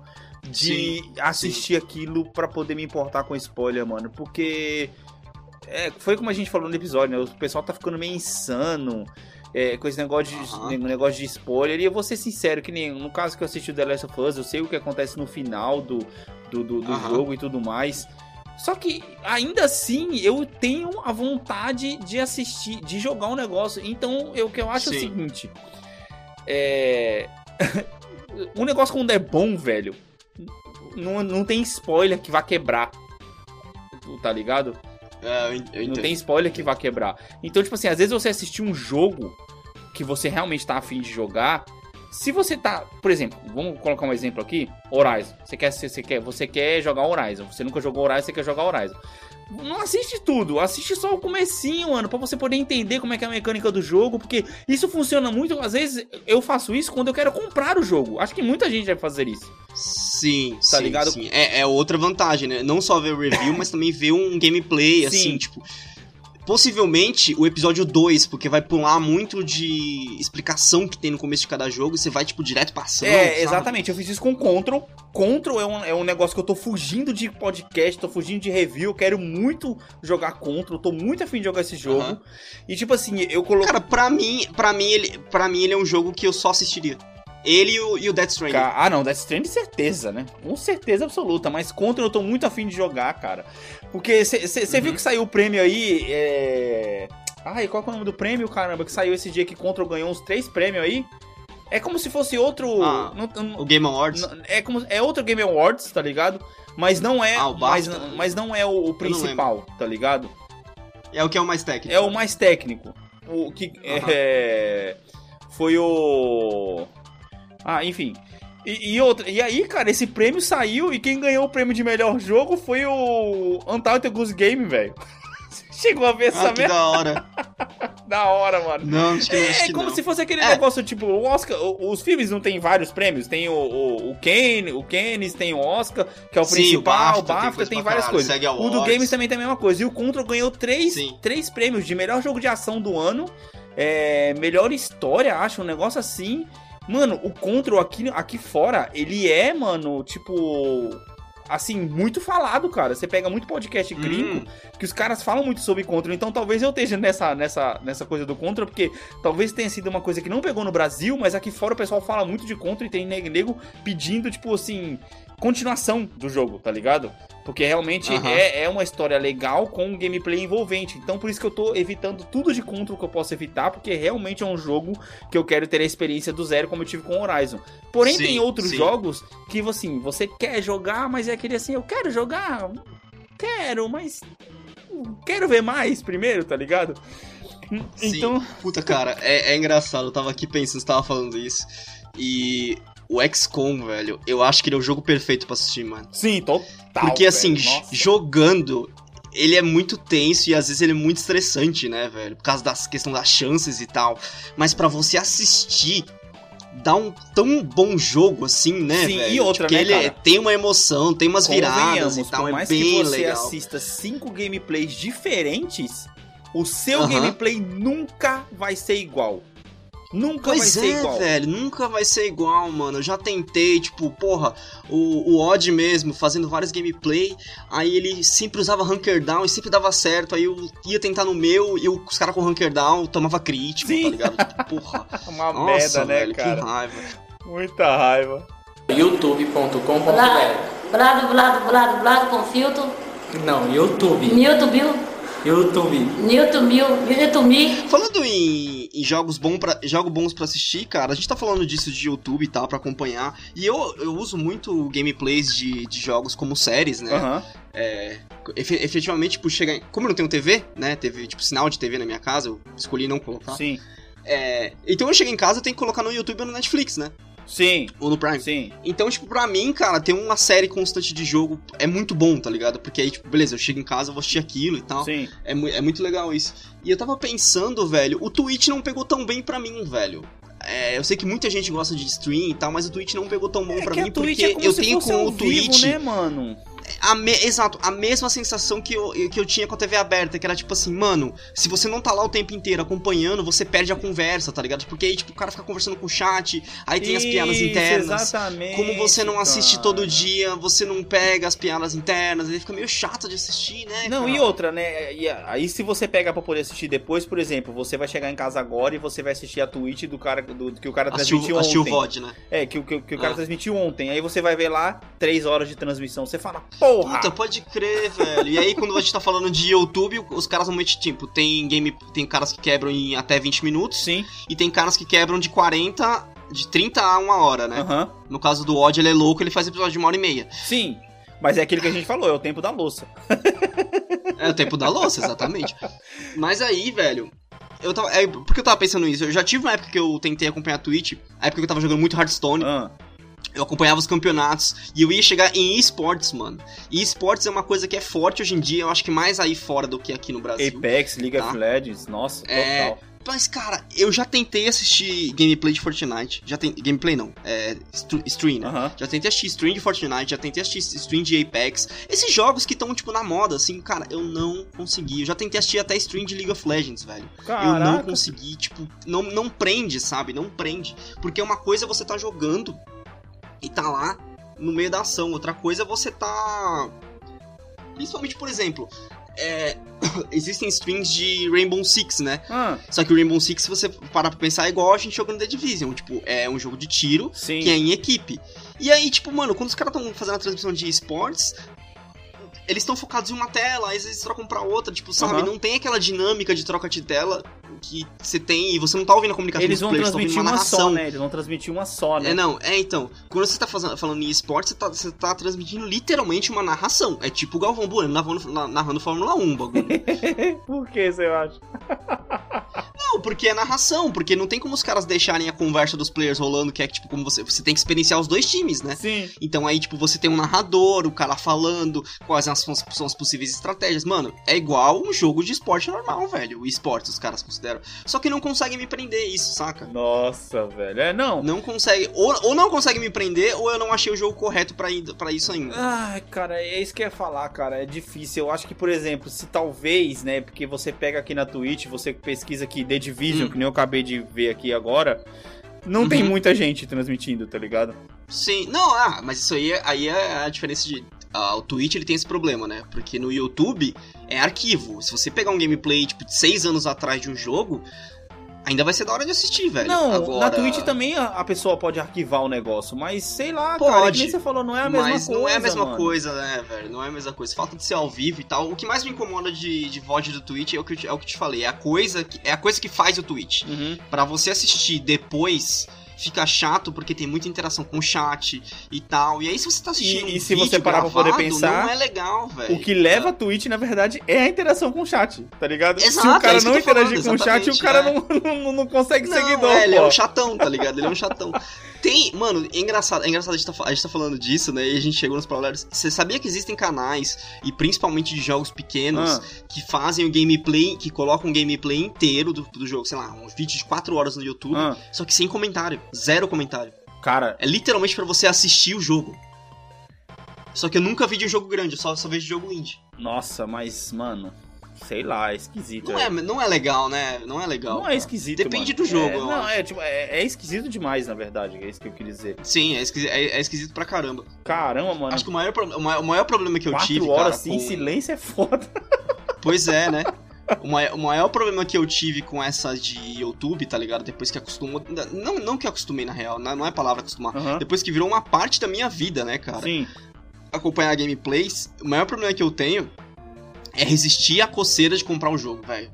de Sim, assistir aquilo pra poder me importar com spoiler, mano. Porque. É, foi como a gente falou no episódio, né? O pessoal tá ficando meio insano é, com esse negócio de, ne- negócio de spoiler. E eu vou ser sincero, que nem no caso que eu assisti o The Last of Us, eu sei o que acontece no final do, do, do, do Aham. jogo e tudo mais. Só que ainda assim eu tenho a vontade de assistir, de jogar um negócio. Então eu, o que eu acho é o Sim. seguinte: é. <laughs> um negócio quando é bom, velho, não, não tem spoiler que vá quebrar. Tá ligado? É, eu, Não tem spoiler que vá quebrar. Então, tipo assim, às vezes você assistir um jogo que você realmente tá afim de jogar. Se você tá, por exemplo, vamos colocar um exemplo aqui, Horizon. Você quer, você quer, você quer jogar Horizon. Você nunca jogou Horizon, você quer jogar Horizon. Não assiste tudo, assiste só o comecinho, mano, pra você poder entender como é que é a mecânica do jogo, porque isso funciona muito, às vezes eu faço isso quando eu quero comprar o jogo. Acho que muita gente vai fazer isso. Sim, Tá sim, ligado? sim. É, é outra vantagem, né? Não só ver o review, <coughs> mas também ver um gameplay, assim, Sim. tipo. Possivelmente o episódio 2, porque vai pular muito de explicação que tem no começo de cada jogo, e você vai, tipo, direto ação. É, sabe? exatamente. Eu fiz isso com Control. Control é um, é um negócio que eu tô fugindo de podcast, tô fugindo de review. Eu quero muito jogar Control, tô muito afim de jogar esse jogo. Aham. E tipo assim, eu coloquei. Cara, pra mim, pra mim, ele, pra mim, ele é um jogo que eu só assistiria. Ele e o, e o Death Stranding. Ah, não, Death Stranding certeza, né? Com certeza absoluta. Mas Control eu tô muito afim de jogar, cara. Porque você Uhum. viu que saiu o prêmio aí. É. Ai, qual que é o nome do prêmio, caramba? Que saiu esse dia que Control ganhou uns três prêmios aí. É como se fosse outro. Ah, não- não- O Game Awards. É como é outro Game Awards, tá ligado? Mas não é, Ah, o mas, mas não é o, o principal, tá ligado? É o que é o mais técnico. É o mais técnico. O que Aham. é, foi o Ah, enfim. E, e outra, e aí, cara, esse prêmio saiu e quem ganhou o prêmio de melhor jogo foi o Untitled Goose Game, velho. <laughs> Chegou a ver essa Ah, que merda da hora. <laughs> da hora, mano. Não, acho que, acho É que como não. se fosse aquele É. negócio, tipo, o Oscar. Os filmes não tem vários prêmios. Tem o, o, o Kane, o Keynes, tem o Oscar, que é o Sim, principal, o BAFTA, tem coisa tem, várias caralho, coisas. O do. Games também tem a mesma coisa. E o Control ganhou três, Sim. três prêmios de melhor jogo de ação do ano, é, melhor história, acho, um negócio assim. Mano, o Control aqui, aqui fora, ele é, mano, tipo. Assim, muito falado, cara. Você pega muito podcast gringo Hum, que os caras falam muito sobre Control. Então talvez eu esteja nessa, nessa, nessa coisa do Control, porque talvez tenha sido uma coisa que não pegou no Brasil, mas aqui fora o pessoal fala muito de Control e tem nego, nego pedindo, tipo assim, continuação do jogo, tá ligado? Porque realmente é, é uma história legal com um gameplay envolvente. Então por isso que eu tô evitando tudo de Control que eu posso evitar, porque realmente é um jogo que eu quero ter a experiência do zero como eu tive com Horizon. Porém, Sim, tem outros sim. jogos que, assim, você quer jogar, mas é aquele assim, eu quero jogar, quero, mas quero ver mais primeiro, tá ligado? Sim. Então, Puta, cara, é, é engraçado. Eu tava aqui pensando, você tava falando isso. E o XCOM, velho, eu acho que ele é o jogo perfeito pra assistir, mano. sim, total. Porque assim, velho, jogando, ele é muito tenso e às vezes ele é muito estressante, né, velho? Por causa da questão das chances e tal. Mas pra você assistir, dá um tão bom jogo assim, né, Sim, velho? e outra, Porque né, ele é- tem uma emoção, tem umas viradas e tal, por é mais bem que você legal. assista cinco gameplays diferentes, o seu Aham. gameplay nunca vai ser igual. Nunca vai Pois ser é, igual. velho, nunca vai ser igual, mano. Eu já tentei, tipo, porra, o, o Odd mesmo, fazendo vários gameplay, aí ele sempre usava Hunker Down e sempre dava certo, aí eu ia tentar no meu e os caras com Hunker Down tomava crítico, Sim. tá ligado? Tipo, porra, <laughs> Uma nossa, merda, né, velho, cara? que raiva. Muita raiva. youtube.com.br Blado, blado, blado, blado, blado com filtro. Não, YouTube. YouTube. Newton Bill, Newton Me. Falando em, em jogos, bom pra, jogos bons pra assistir, cara, a gente tá falando disso de YouTube e tal, pra acompanhar, e eu, eu uso muito gameplays de, de jogos como séries, né? Aham. É, efe- efetivamente, tipo, chega. Como eu não tenho TV, né? Teve, tipo, sinal de TV na minha casa, eu escolhi não colocar. Sim. É, então eu chego em casa, eu tenho que colocar no YouTube ou no Netflix, né? Sim. Ou no Prime. Sim. Então, tipo, pra mim, cara, ter uma série constante de jogo é muito bom, tá ligado? Porque aí, tipo, beleza, eu chego em casa, eu vou assistir aquilo e tal. Sim. É, mu- é muito legal isso. E eu tava pensando, velho, o Twitch não pegou tão bem pra mim, velho. É, eu sei que muita gente gosta de stream e tal, mas o Twitch não pegou tão bom É pra mim porque é como eu tenho com o vivo, Twitch né, mano? A me- exato, a mesma sensação que eu, que eu tinha com a TV aberta, que era tipo assim, mano, se você não tá lá o tempo inteiro acompanhando, você perde a conversa, tá ligado? Porque aí, tipo, o cara fica conversando com o chat, aí tem as piadas Isso, internas. Exatamente. Como você não assiste cara. todo dia, você não pega as piadas internas, aí fica meio chato de assistir, né? Não, cara? e outra, né? E aí se você pega pra poder assistir depois, por exemplo, você vai chegar em casa agora e você vai assistir a Twitch do cara do, que o cara transmitiu Assistiu, assistiu o ontem. VOD, né? É, que, o- que, que o cara Ah. transmitiu ontem. Aí você vai ver lá três horas de transmissão. Você fala, porra! Puta, pode crer, velho. E aí, quando a gente tá falando de YouTube, os caras normalmente, tipo, tem game. Tem caras que quebram em até 20 minutos. Sim, E tem caras que quebram de 40. De 30 a uma hora, né? aham. No caso do Odd, ele é louco, ele faz episódio de uma hora e meia. Sim. Mas é aquilo que a gente falou, é o tempo da louça. É o tempo da louça, exatamente. Mas aí, velho. Eu tava, é, por que eu tava pensando nisso? Eu já tive uma época que eu tentei acompanhar a Twitch, a época que eu tava jogando muito Hearthstone, Ah, eu acompanhava os campeonatos e eu ia chegar em esportes, mano. E esportes é uma coisa que é forte hoje em dia, eu acho que mais aí fora do que aqui no Brasil. Apex, League Tá. of Legends, nossa, É. total. Mas, cara, eu já tentei assistir gameplay de Fortnite. Já tem, gameplay não, é stream, né? Aham. Já tentei assistir stream de Fortnite, já tentei assistir stream de Apex. Esses jogos que estão, tipo, na moda, assim, cara, eu não consegui. Eu já tentei assistir até stream de League of Legends, velho. Eu não Caraca. consegui, tipo, não, não prende, sabe? Não prende. Porque uma coisa é você tá jogando e tá lá no meio da ação, outra coisa é você tá. Principalmente, por exemplo, é, <coughs> existem streams de Rainbow Six, né? Ah, Só que o Rainbow Six, se você parar pra pensar, é igual a gente jogando The Division. Tipo, é um jogo de tiro sim. que é em equipe. E aí, tipo, mano, quando os caras estão fazendo a transmissão de esportes, eles estão focados em uma tela, aí às vezes trocam pra outra, tipo, sabe? Aham. Não tem aquela dinâmica de troca de tela que você tem e você não tá ouvindo a comunicação Eles vão players, tá ouvindo transmitir uma uma só, narração. né? Eles vão transmitir uma só, né? É, não, é então. Quando você tá fazendo, falando em esportes, você tá, você tá transmitindo literalmente uma narração. É tipo o Galvão Bueno narrando, na- narrando Fórmula 1, o bagulho. <laughs> Por que você acha? <laughs> Não, porque é narração, porque não tem como os caras deixarem a conversa dos players rolando, que é tipo como você. Você tem que experienciar os dois times, né? Sim. Então aí, tipo, você tem um narrador, o cara falando quais são as, são as possíveis estratégias. Mano, é igual um jogo de esporte normal, velho. O esporte, os caras consideram. Só que não conseguem me prender isso, saca? Nossa, velho. É, não. Não consegue. Ou, ou não consegue me prender, ou eu não achei o jogo correto pra isso ainda. Ai, cara, é isso que eu ia falar, cara. É difícil. Eu acho que, por exemplo, se talvez, né? Porque você pega aqui na Twitch, você pesquisa aqui The Division, Hum. que nem eu acabei de ver aqui agora. não tem Uhum. muita gente transmitindo, tá ligado? Sim, não, ah, mas isso aí, é- aí é a diferença de. Ah, o Twitch ele tem esse problema, né? Porque no YouTube é arquivo. Se você pegar um gameplay, tipo, de seis anos atrás de um jogo, ainda vai ser da hora de assistir, velho. Não, Agora, na Twitch também a, pessoa pode arquivar o negócio, mas sei lá, cara, Pode, que nem você falou, não é a mesma mas coisa. não é a mesma mano. coisa, né, velho? Não é a mesma coisa. Falta de ser ao vivo e tal. O que mais me incomoda de, de VOD do Twitch é o, que eu, te- é o que te falei. É a coisa que, é a coisa que faz o Twitch. Uhum. Pra você assistir depois, fica chato porque tem muita interação com o chat e tal. E aí, se você tá assistindo. E- e um se você parar pra poder gravado, pensar, Não é legal, velho. O que leva a Twitch, na verdade, é a interação com o chat, tá ligado? Se Exato, o é cara que não tô falando, interagir com o chat, o cara é. não, <laughs> não, não consegue Não, seguidor, é, ele é um chatão, tá ligado? Ele é um chatão. <laughs> Tem, mano, é engraçado, é engraçado a gente, tá, a gente tá falando disso, né? E a gente chegou nos paralelos. Você sabia que existem canais, e principalmente de jogos pequenos, Ah. que fazem o gameplay, que colocam o gameplay inteiro do, do jogo, sei lá, um vídeo de 4 horas no YouTube, Ah, só que sem comentário, zero comentário. cara, É literalmente pra você assistir o jogo. Só que eu nunca vi de um jogo grande, eu só, só vejo jogo indie. nossa, mas, mano, sei lá, é esquisito. Não é, não é legal, né? Não é legal. Não é esquisito, Depende mano. do jogo, É, não, é, tipo, é, é esquisito demais, na verdade, é isso que eu queria dizer. Sim, é esquisito, é, é esquisito pra caramba. Caramba, mano, Acho que o maior, o maior, o maior problema que eu quatro tive, horas cara, assim, em com- silêncio é foda. <laughs> Pois é, né? O maior, o maior problema que eu tive com essa de YouTube, tá ligado? Depois que acostumou. Não, não que acostumei, na real, não é palavra acostumar. Depois que virou uma parte da minha vida, né, cara? Sim, Acompanhar gameplays, o maior problema que eu tenho é resistir à coceira de comprar o jogo, velho.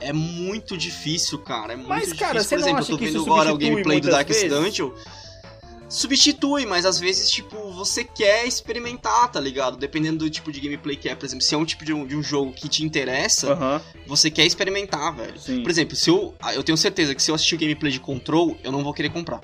É muito difícil, cara. É muito Mas, difícil. cara, você Por não exemplo, acha eu tô vendo agora o substitui gameplay do Darkest vezes? Dungeon. Substitui, mas às vezes, tipo, você quer experimentar, tá ligado? Dependendo do tipo de gameplay que é. Por exemplo, se é um tipo de um, de um jogo que te interessa, aham, você quer experimentar, velho. sim. Por exemplo, se eu. Eu tenho certeza que se eu assistir o gameplay de Control, eu não vou querer comprar.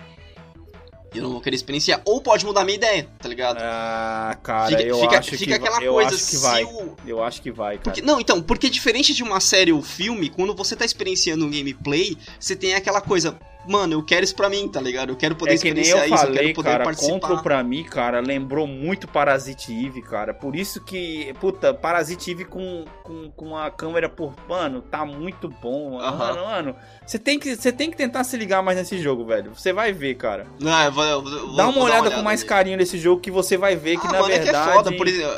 Eu não vou querer experienciar. Ou pode mudar minha ideia, tá ligado? Ah, cara, fica eu fica, acho fica que aquela eu coisa acho que vai. o- Eu acho que vai, cara. Porque, não, então, porque diferente de uma série ou filme, quando você tá experienciando um gameplay, você tem aquela coisa, mano, eu quero isso pra mim, tá ligado? Eu quero poder É que nem experienciar eu isso, eu falei, quero poder cara, participar. Control pra mim, cara, lembrou muito Parasite Eve, cara. Por isso que, puta, Parasite Eve com, com, com a câmera por... Mano, tá muito bom. Aham. Mano, mano, você tem, que, você tem que tentar se ligar mais nesse jogo, velho. Você vai ver, cara. Não, eu vou, eu vou- eu Dá vou uma olhada com mais carinho nesse jogo que você vai ver que, ah, na mano, verdade... é que é foda, por exemplo,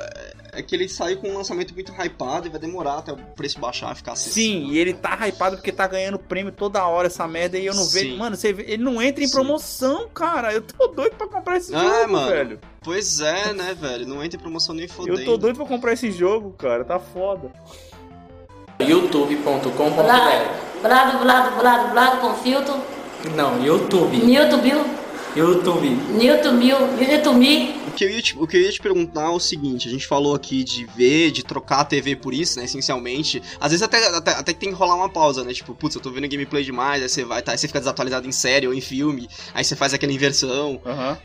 é que ele saiu com um lançamento muito hypado e vai demorar até o preço baixar e ficar assim. Sim, e ele tá hypado porque tá ganhando prêmio toda hora essa merda e eu não Sim. vejo. Mano, você vê, ele não entra em Sim. promoção, cara. Eu tô doido pra comprar esse Ah, jogo, mano. velho. Pois é, né, velho? Não entra em promoção nem fodendo. Eu tô doido pra comprar esse jogo, cara. Tá foda. youtube.com.br Blado, blado, blado, blado, com filtro. Não, YouTube. YouTube. Newton Bill, Newton Me. O que, eu ia te, o que eu ia te perguntar é o seguinte: a gente falou aqui de ver, de trocar a TV por isso, né? Essencialmente. Às vezes até, até, até que tem que rolar uma pausa, né? Tipo, putz, eu tô vendo gameplay demais, aí você vai, tá, aí você fica desatualizado em série ou em filme, aí você faz aquela inversão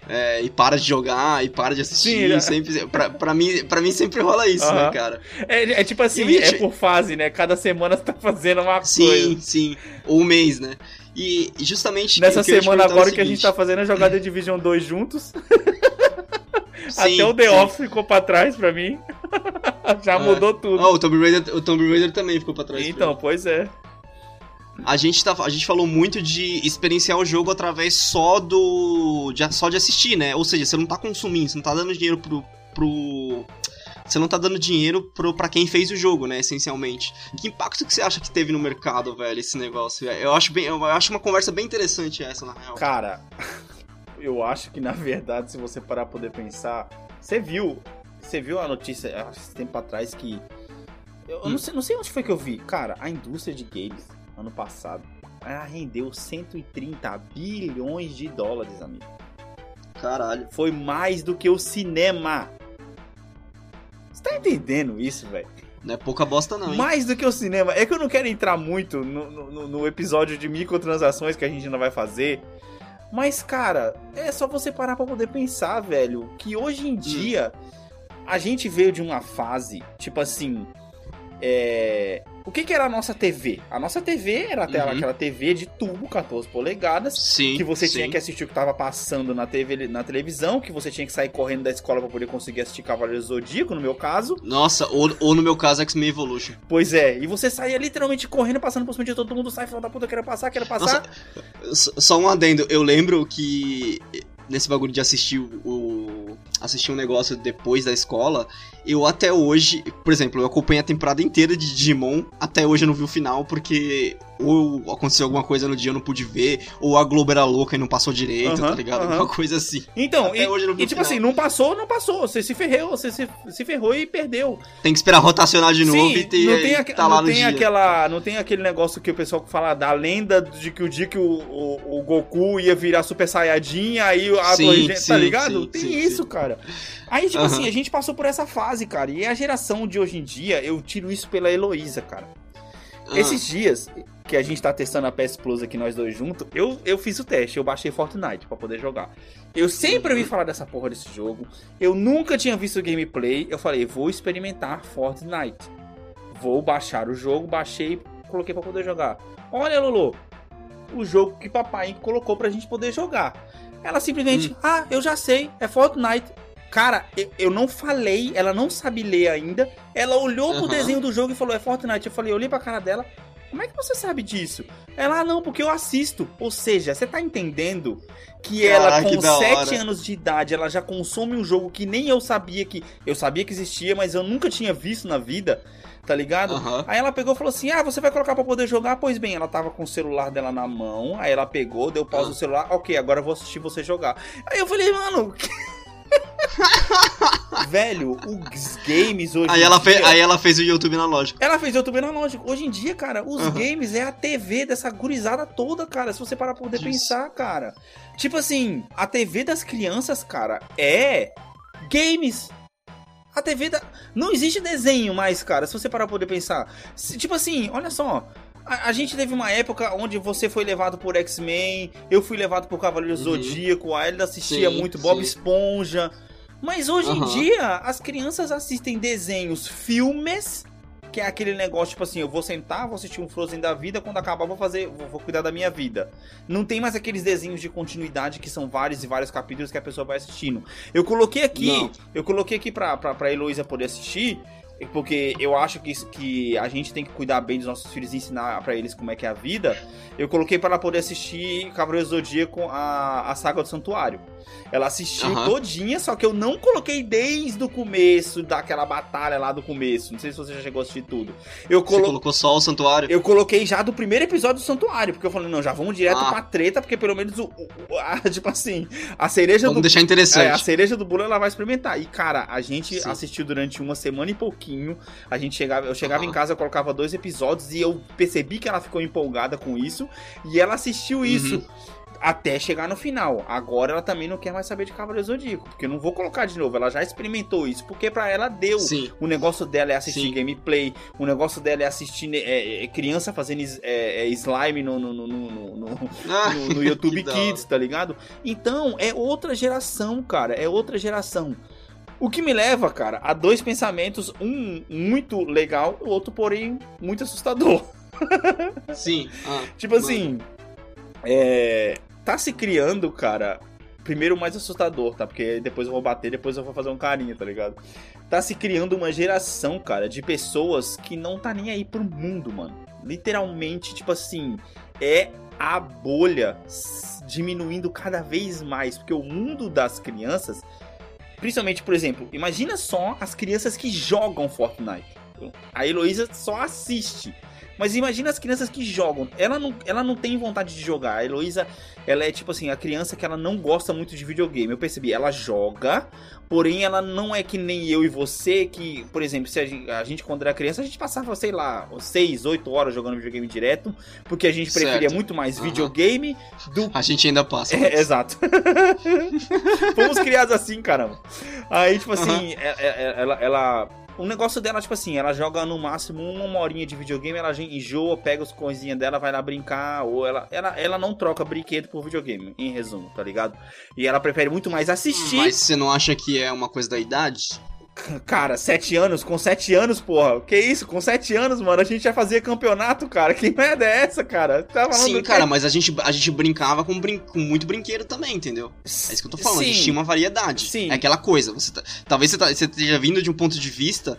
é, e para de jogar e para de assistir. Sim, né? sempre, pra, pra, mim, pra mim sempre rola isso, né, cara? É, é tipo assim, E, é gente- por fase, né? Cada semana você tá fazendo uma Sim, coisa. sim. Ou um mês, né? E justamente. Nessa semana é agora o que a gente tá fazendo é jogar The Division 2 juntos. <laughs> Sim, Até o The sim. Office ficou pra trás pra mim. <laughs> Já É. mudou tudo. Ah, o Tomb Raider, o Tomb Raider também ficou pra trás. então, pois é. A gente, tá, a gente falou muito de experienciar o jogo através só do. De, só de assistir, né? Ou seja, você não tá consumindo, você não tá dando dinheiro pro. pro você não tá dando dinheiro pro, pra quem fez o jogo, né? Essencialmente. Que impacto que você acha que teve no mercado, velho, esse negócio? Eu acho, bem, eu acho uma conversa bem interessante essa, na real. Cara, eu acho que na <laughs> verdade, se você parar pra poder pensar, você viu, você viu a notícia há tempo atrás que eu, eu não, sei, não sei onde foi que eu vi, cara, a indústria de games ano passado, ela rendeu 130 bilhões de dólares, amigo. Caralho. Foi mais do que o cinema. Você tá entendendo isso, velho? Não é pouca bosta, não, hein? Mais do que o cinema. É que eu não quero entrar muito no, no- no episódio de microtransações que a gente ainda vai fazer. Mas, cara, é só você parar pra poder pensar, velho, que hoje em dia a gente veio de uma fase, tipo assim, é, O que, que era a nossa TV? A nossa TV era até Uhum. aquela TV de tubo, 14 polegadas, Sim. que você sim. tinha que assistir o que tava passando na, TV, na televisão, que você tinha que sair correndo da escola pra poder conseguir assistir Cavaleiros do Zodíaco, no meu caso. Nossa, ou, ou no meu caso, X-Men Evolution. Pois é, e você saía literalmente correndo, passando por cima de todo mundo, sai, filho da puta, quero passar, quero passar. S- Só um adendo, eu lembro que nesse bagulho de assistir o- assistir um negócio depois da escola, eu até hoje, por exemplo, eu acompanhei a temporada inteira de Digimon, até hoje eu não vi o final porque ou aconteceu alguma coisa no dia eu não pude ver, ou a Globo era louca e não passou direito, tá ligado? aham. Uma coisa assim. Então, Até e, hoje não e tipo final. assim, não passou, não passou. Você se ferrou, você se, se ferrou e perdeu. Tem que esperar rotacionar de novo Sim, e ter não tem, tá lá não no tem dia. aquela, não tem aquele negócio que o pessoal fala da lenda de que o dia que o, o, o Goku ia virar Super Saiyajin, aí a Sim, tá sim, ligado? sim, tem sim, isso, cara. Aí, tipo Aham. assim, a gente passou por essa fase, cara. E a geração de hoje em dia, eu tiro isso pela Heloísa, cara. Ah, Esses dias que a gente tá testando a PS Plus aqui, nós dois juntos, eu, eu fiz o teste, eu baixei Fortnite pra poder jogar. Eu sempre ouvi falar dessa porra desse jogo, eu nunca tinha visto gameplay, eu falei, vou experimentar Fortnite. Vou baixar o jogo, baixei, coloquei pra poder jogar. Olha, Lolo, o jogo que papai colocou pra gente poder jogar. Ela simplesmente, ah, eu já sei, é Fortnite. Cara, eu, eu não falei, ela não sabe ler ainda. Ela olhou pro Aham. desenho do jogo e falou, é Fortnite. Eu falei, eu olhei pra cara dela, como é que você sabe disso? Ela, ah, não, porque eu assisto. Ou seja, você tá entendendo que ela, Caraca, que com da 7 hora. anos de idade, ela já consome um jogo que nem eu sabia que. Eu sabia que existia, mas eu nunca tinha visto na vida, tá ligado? Aham. Aí ela pegou e falou assim: Ah, você vai colocar pra poder jogar? Pois bem, ela tava com o celular dela na mão. Aí ela pegou, deu pausa Ah. no celular. Ok, agora eu vou assistir você jogar. Aí eu falei, mano. <laughs> <laughs> Velho, os games hoje. Aí ela, dia- fez, aí ela fez o YouTube na loja. ela fez YouTube analógico. Hoje em dia, cara, os Aham. games é a TV dessa gurizada toda, cara. Se você parar pra poder Isso. pensar, cara. Tipo assim, a TV das crianças, cara, é games. A TV da. Não existe desenho mais, cara, se você parar pra poder pensar. Se- tipo assim, olha só. A, a gente teve uma época onde você foi levado por X-Men, eu fui levado por Cavaleiro Uhum. Zodíaco, a Elida assistia Sim, muito Bob sim. Esponja. Mas hoje em Aham. dia, as crianças assistem desenhos, filmes, que é aquele negócio, tipo assim, eu vou sentar, vou assistir um Frozen da vida, quando acabar vou fazer, vou, vou cuidar da minha vida. Não tem mais aqueles desenhos de continuidade que são vários e vários capítulos que a pessoa vai assistindo. Eu coloquei aqui, Não. eu coloquei aqui pra, pra, pra Heloísa poder assistir, porque eu acho que, isso- que a gente tem que cuidar bem dos nossos filhos e ensinar pra eles como é que é a vida. Eu coloquei pra ela poder assistir Cavaleiro Zodíaco, a, a saga do Santuário. Ela assistiu Aham. todinha, só que eu não coloquei desde o começo daquela batalha lá do começo. Não sei se você já chegou a assistir tudo. Eu, Você colo... colocou só o santuário. eu coloquei já do primeiro episódio do Santuário, porque eu falei, não, já vamos direto Ah. pra treta, porque pelo menos o, o- a- <laughs> tipo assim, a cereja Vamos do deixar é, a interessante. cereja do bolo ela vai experimentar. E, cara, a gente Sim. assistiu durante uma semana e pouquinho. A gente chegava, eu chegava Aham. em casa, eu colocava dois episódios e eu percebi que ela ficou empolgada com isso. E ela assistiu Uhum. Até chegar no final. Agora ela também não quer mais saber de Cavaleiro Zodíaco. Porque eu não vou colocar de novo. Ela já experimentou isso. Porque pra ela deu. Sim. O negócio dela é assistir Sim. gameplay. O negócio dela é assistir né, é, é, criança fazendo é, é, slime no, no, no, no- no- no- Ah, <laughs> no, no <laughs> YouTube Kids, tá ligado? Então, é outra geração, cara. É outra geração. O que me leva, cara, a dois pensamentos. Um muito legal, o outro, porém, muito assustador. <laughs> Sim. Ah, Tipo assim, é. Tá se criando, cara. Primeiro mais assustador, tá? Porque depois eu vou bater, depois eu vou fazer um carinho, tá ligado? Tá se criando uma geração, cara, de pessoas que não tá nem aí pro mundo, mano. Literalmente, tipo assim, é a bolha diminuindo cada vez mais. Porque o mundo das crianças, principalmente, por exemplo, imagina só as crianças que jogam Fortnite. A Heloísa só assiste. Mas imagina as crianças que jogam. Ela não, ela não tem vontade de jogar. A Heloísa, ela é tipo assim, a criança que ela não gosta muito de videogame. Eu percebi, ela joga, porém ela não é que nem eu e você, que, por exemplo, se a gente, a gente quando era criança, a gente passava, sei lá, 6, 8 horas jogando videogame direto, porque a gente preferia Certo. muito mais Aham. videogame do a gente ainda passa. é, exato. <laughs> Fomos criados assim, caramba. Aí, tipo assim, é- é- ela, ela. O negócio dela, tipo assim, ela joga no máximo uma horinha de videogame, ela enjoa, pega as coisinhas dela, vai lá brincar, ou ela, ela, ela não troca brinquedo por videogame, em resumo, tá ligado? E ela prefere muito mais assistir. Mas você não acha que é uma coisa da idade? Cara, sete anos, com sete anos, porra. Que isso? Com sete anos, mano, a gente já fazia campeonato, cara. Que merda é essa, cara? Tá falando Sim, cara, mas a gente, a gente brincava com, brin com muito brinquedo também, entendeu? É isso que eu tô falando, a gente Sim. tinha uma variedade. Sim. É aquela coisa, você tá- talvez você, tá- você esteja vindo de um ponto de vista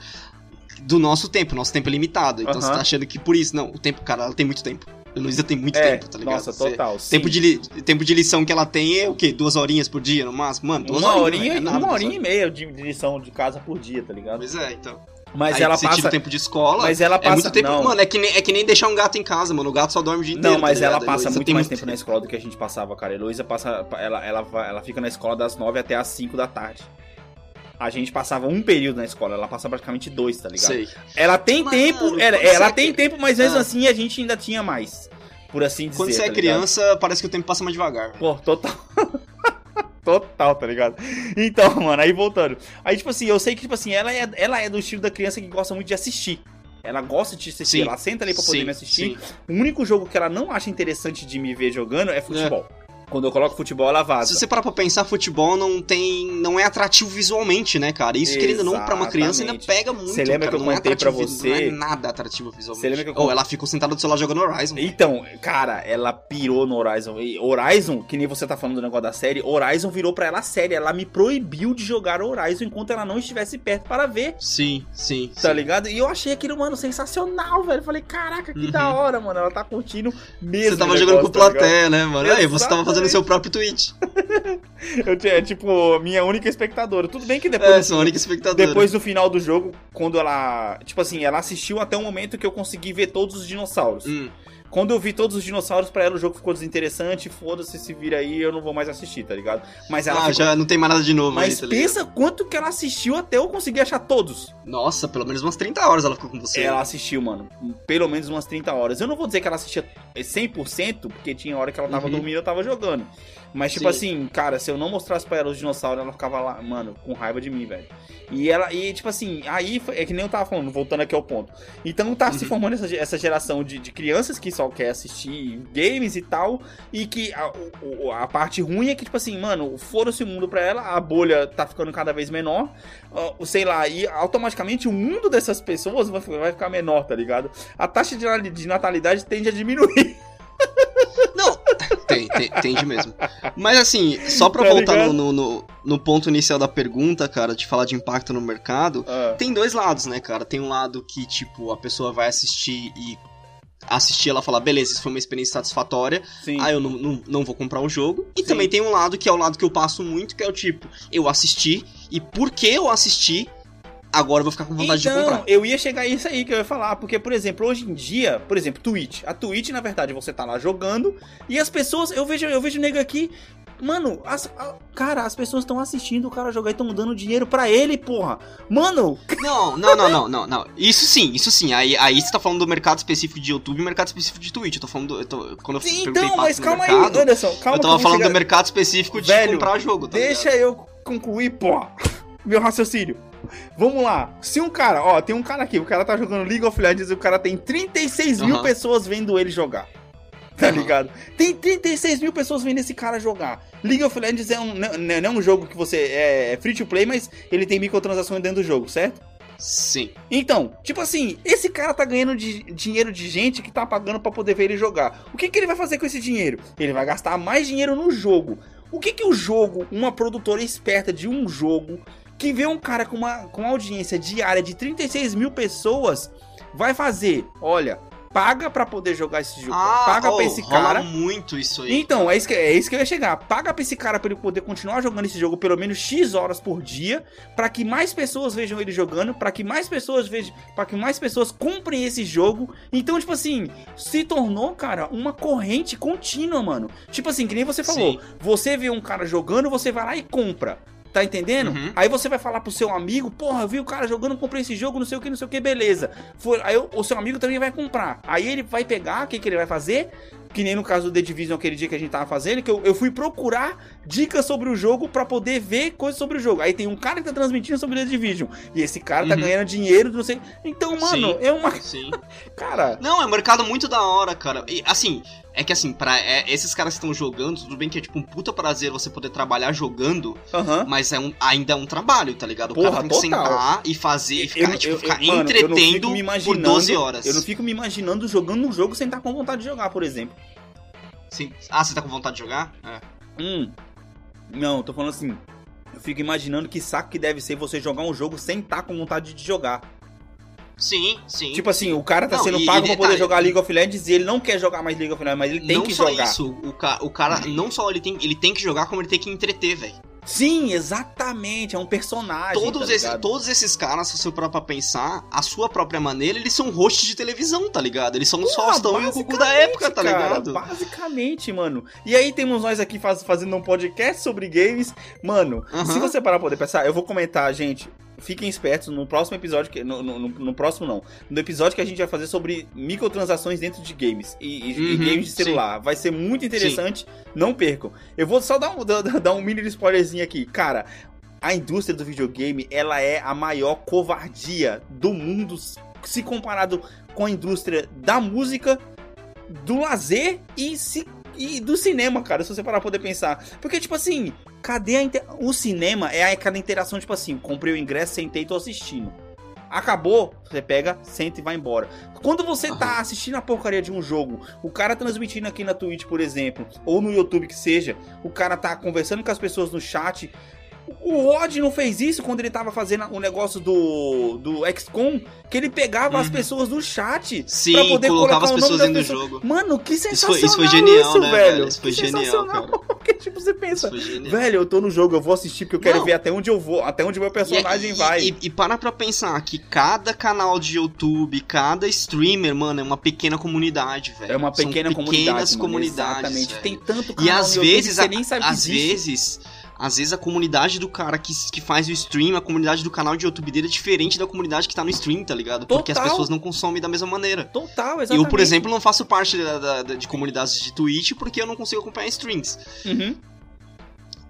do nosso tempo, nosso tempo é limitado. Então você Aham. tá achando que por isso, não, o tempo, cara, ela tem muito tempo. A Luísa tem muito É, tempo, tá ligado? nossa, Você- total. Tempo sim. de, li- tempo de lição que ela tem é o quê? Duas horinhas por dia, no máximo? Mano, duas Uma horinhas, horinha, é nada, uma horinha e meia de, de lição de casa por dia, tá ligado? Pois é, então. Mas Aí ela você tira passa. o tempo de escola. Mas ela É passa. muito tempo. não, Mano, é que, nem, é que nem deixar um gato em casa, mano. O gato só dorme o dia inteiro. Não, mas tá ela passa Heloísa muito mais tempo na escola do que a gente passava, cara. A Heloísa passa. Ela, ela, ela fica na escola das 9 até as 5 da tarde. A gente passava um período na escola, ela passa praticamente dois, tá ligado? Sei. Ela tem Mano, tempo, ela, ela é tem cri- tempo, mas mesmo Ah. assim a gente ainda tinha mais. Por assim dizer. Quando você é tá ligado? criança, parece que o tempo passa mais devagar. Pô, total. <laughs> total, tá ligado? Então, mano, aí voltando. Aí, tipo assim, eu sei que, tipo assim, ela é, ela é do estilo da criança que gosta muito de assistir. Ela gosta de assistir, Sim. ela senta ali pra poder Sim, me assistir. sim. O único jogo que ela não acha interessante de me ver jogando é futebol. Quando eu coloco futebol, ela vaza. Se você parar pra pensar, futebol não tem. não é atrativo visualmente, né, cara? Isso, querendo ou não, pra uma criança ainda Exatamente. pega muito. Você lembra cara. que eu Não é contei pra você- Não é nada atrativo visualmente. Você lembra que eu Ou ela ficou sentada do lado jogando Horizon. Então, cara, ela pirou no Horizon. E Horizon, que nem você tá falando do negócio da série, Horizon virou pra ela a série. Ela me proibiu de jogar Horizon enquanto ela não estivesse perto para ver. Sim, sim. Tá sim. ligado? E eu achei aquilo, mano, sensacional, velho. Falei, caraca, que Uhum. da hora, mano. Ela tá curtindo mesmo. Você tava o jogando com negócio, tá plateia, né, mano? Aí, você tava fazendo Exatamente. seu próprio tweet. <laughs> Eu tinha, tipo, minha única espectadora. Tudo bem que depois. É, no sua única espectadora. Depois do final do jogo, quando ela. Tipo assim, ela assistiu até o momento que eu consegui ver todos os dinossauros. Hum, Quando eu vi todos os dinossauros, pra ela o jogo ficou desinteressante. Foda-se, se vira aí, eu não vou mais assistir, tá ligado? Mas ela. ah, ficou- já não tem mais nada de novo Mas aí, tá pensa quanto que ela assistiu até eu conseguir achar todos. Nossa, pelo menos umas 30 horas ela ficou com você. Ela assistiu, mano, pelo menos umas 30 horas. Eu não vou dizer que ela assistia 100%, porque tinha hora que ela tava Uhum. dormindo e eu tava jogando. Mas, tipo Sim. assim, cara, se eu não mostrasse pra ela os dinossauros, ela ficava lá, mano, com raiva de mim, velho. E ela, e tipo assim, aí foi- é que nem eu tava falando, voltando aqui ao ponto. Então tá se Uhum. formando essa, essa geração de, de crianças que só quer assistir games e tal, e que a, o- a parte ruim é que, tipo assim, mano, foram-se o mundo pra ela, a bolha tá ficando cada vez menor, ó, sei lá, e automaticamente o mundo dessas pessoas vai, vai ficar menor, tá ligado? A taxa de, de natalidade tende a diminuir. <laughs> Tem, tende mesmo. Mas assim, só pra Tá voltar no, no, no- ponto inicial da pergunta, cara, de falar de impacto no mercado, Ah, tem dois lados, né, cara? Tem um lado que, tipo, a pessoa vai assistir e assistir ela falar, beleza, isso foi uma experiência satisfatória, sim. ah, eu não, não, não vou comprar o jogo. E Sim. também tem um lado que é o lado que eu passo muito, que é o tipo, eu assisti, e porque eu assisti, agora eu vou ficar com vontade de então, comprar. eu ia chegar a isso aí que eu ia falar, porque, por exemplo, hoje em dia, por exemplo, Twitch. A Twitch, na verdade, você tá lá jogando e as pessoas, eu vejo, eu vejo nego aqui, mano, as- a- cara, as pessoas estão assistindo o cara jogar e estão dando dinheiro pra ele, porra. Mano, Não, não, não, não, não, não. Isso sim, isso sim. Aí, aí você tá falando do mercado específico de YouTube e mercado específico de Twitch. Eu tô falando do. Eu tô, quando eu então, mas calma mercado, aí, Anderson, calma eu tava falando chegar- do mercado específico de Velho, comprar jogo, tá Deixa ligado? eu concluir, porra. Meu raciocínio. Vamos lá. Se um cara, ó, tem um cara aqui, o cara tá jogando League of Legends e o cara tem 36 mil Aham. pessoas vendo ele jogar. Tá Aham. ligado? Tem 36 mil pessoas vendo esse cara jogar. League of Legends é um, não, não é um jogo que você é free to play, mas ele tem microtransações dentro do jogo, certo? Sim. Então, tipo assim, esse cara tá ganhando de- dinheiro de gente que tá pagando pra poder ver ele jogar. O que, que ele vai fazer com esse dinheiro? Ele vai gastar mais dinheiro no jogo. O que, que o jogo, uma produtora esperta de um jogo, que vê um cara com uma, com uma audiência diária de 36 mil pessoas, vai fazer? Olha, paga pra poder jogar esse jogo. paga oh, pra esse cara. muito isso aí. Então, é isso, que, é isso que eu ia chegar. Paga pra esse cara pra ele poder continuar jogando esse jogo pelo menos X horas por dia, pra que mais pessoas vejam ele jogando, pra que mais pessoas vejam, para que mais pessoas comprem esse jogo. Então, tipo assim, se tornou, cara, uma corrente contínua, mano. Tipo assim, que nem você falou, Sim. você vê um cara jogando, você vai lá e compra. Tá entendendo? Uhum. Aí você vai falar pro seu amigo, porra, eu vi o cara jogando, comprei esse jogo, não sei o que, não sei o que, beleza. For, aí o, o seu amigo também vai comprar. Aí ele vai pegar, o que, que ele vai fazer? Que nem no caso do The Division aquele dia que a gente tava fazendo, que eu, eu fui procurar dicas sobre o jogo pra poder ver coisas sobre o jogo. Aí tem um cara que tá transmitindo sobre The Division. E esse cara tá Uhum. ganhando dinheiro, não sei. Então, mano, Sim. é uma. Sim. <laughs> Cara. Não, é um mercado muito da hora, cara. E assim, é que assim, para esses caras que estão jogando, tudo bem que é tipo um puta prazer você poder trabalhar jogando, Aham. mas é um, ainda é um trabalho, tá ligado? O Porra, cara tem que total. sentar e fazer, e ficar, Eu- tipo, eu- ficar eu- mano, entretendo me por imaginando- 12 horas. Eu não fico me imaginando jogando um jogo sem estar com vontade de jogar, por exemplo. Sim. Ah, você tá com vontade de jogar? É. Hum. Não, tô falando assim. Eu fico imaginando que saco que deve ser você jogar um jogo sem estar com vontade de jogar. Sim, sim. Tipo assim, o cara tá Não, sendo pago e pra poder jogar League of Legends e ele não quer jogar mais League of Legends, mas ele tem não que só jogar. isso, o, ca o cara não só ele tem, ele tem que jogar, como ele tem que entreter, velho. Sim, exatamente, é um personagem. Todos, tá esse- todos esses caras, se você parar pra pensar, a sua própria maneira, eles são hosts de televisão, tá ligado? Eles são o Porra, Faustão e o Gugu da época, tá cara, ligado? Basicamente, mano. E aí temos nós aqui faz- fazendo um podcast sobre games. Mano, Aham. se você parar pra poder pensar, eu vou comentar, gente. Fiquem espertos no próximo episódio. Que, no, no- no- no próximo, não. No episódio que a gente vai fazer sobre microtransações dentro de games e, e- e Uhum, games de celular. Vai ser muito interessante. Não percam. Eu vou só dar um, dar, dar um mini spoilerzinho aqui. Cara, a indústria do videogame ela é a maior covardia do mundo se comparado com a indústria da música, do lazer e, se, e do cinema, cara, se você parar pra poder pensar. Porque, tipo assim, cadê a inter... O cinema é aquela interação, tipo assim, comprei o ingresso, sentei e tô assistindo. Acabou, você pega, senta e vai embora. Quando você tá assistindo a porcaria de um jogo, o cara transmitindo aqui na Twitch, por exemplo, ou no YouTube que seja, o cara tá conversando com as pessoas no chat. O Odd não fez isso quando ele tava fazendo o negócio do, do XCOM, que ele pegava as Uhum. pessoas do chat Sim, pra poder colocava colocar as o nome pessoas dentro do pessoas. jogo. Mano, que Isso foi, sensacional isso foi genial, isso, né, velho? Isso foi Que genial, sensacional. cara. <laughs> Porque, tipo, você pensa, velho, eu tô no jogo, eu vou assistir porque eu quero Não. ver até onde eu vou, até onde meu personagem E- e- vai. E, e para pra pensar que cada canal de YouTube, cada streamer, mano, é uma pequena comunidade, velho. é uma São pequena pequenas comunidade, mano, comunidades. Exatamente. velho. Tem tanto E canal às no YouTube vezes, que você a- nem sabe que às existe. vezes, às vezes a comunidade do cara que, que faz o stream, a comunidade do canal de YouTube dele é diferente da comunidade que tá no stream, tá ligado? Porque as Total. pessoas não consomem da mesma maneira. Total, exatamente. Eu, por exemplo, não faço parte da- da- da- de comunidades de Twitch porque eu não consigo acompanhar streams. Uhum.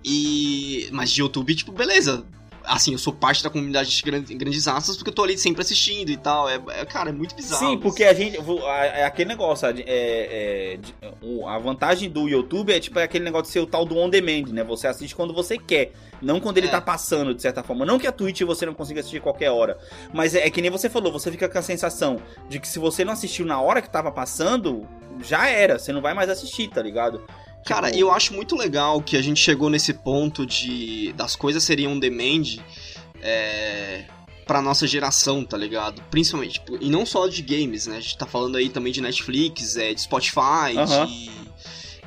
E. Mas de YouTube, tipo, beleza. Assim, eu sou parte da comunidade de grandes, grandes asas porque eu tô ali sempre assistindo e tal. É, é- cara, é muito bizarro. Sim, porque a gente. É aquele negócio. É, é, a vantagem do YouTube é tipo é aquele negócio de ser o tal do on demand, né? Você assiste quando você quer. Não quando ele É. tá passando, de certa forma. Não que a Twitch você não consiga assistir qualquer hora. Mas é, é que nem você falou, você fica com a sensação de que se você não assistiu na hora que tava passando, já era. Você não vai mais assistir, tá ligado? Cara, Tipo, eu acho muito legal que a gente chegou nesse ponto de das coisas seriam on demand é, pra nossa geração, tá ligado? Principalmente, tipo, e não só de games, né? A gente tá falando aí também de Netflix, é, de Spotify, Aham. de,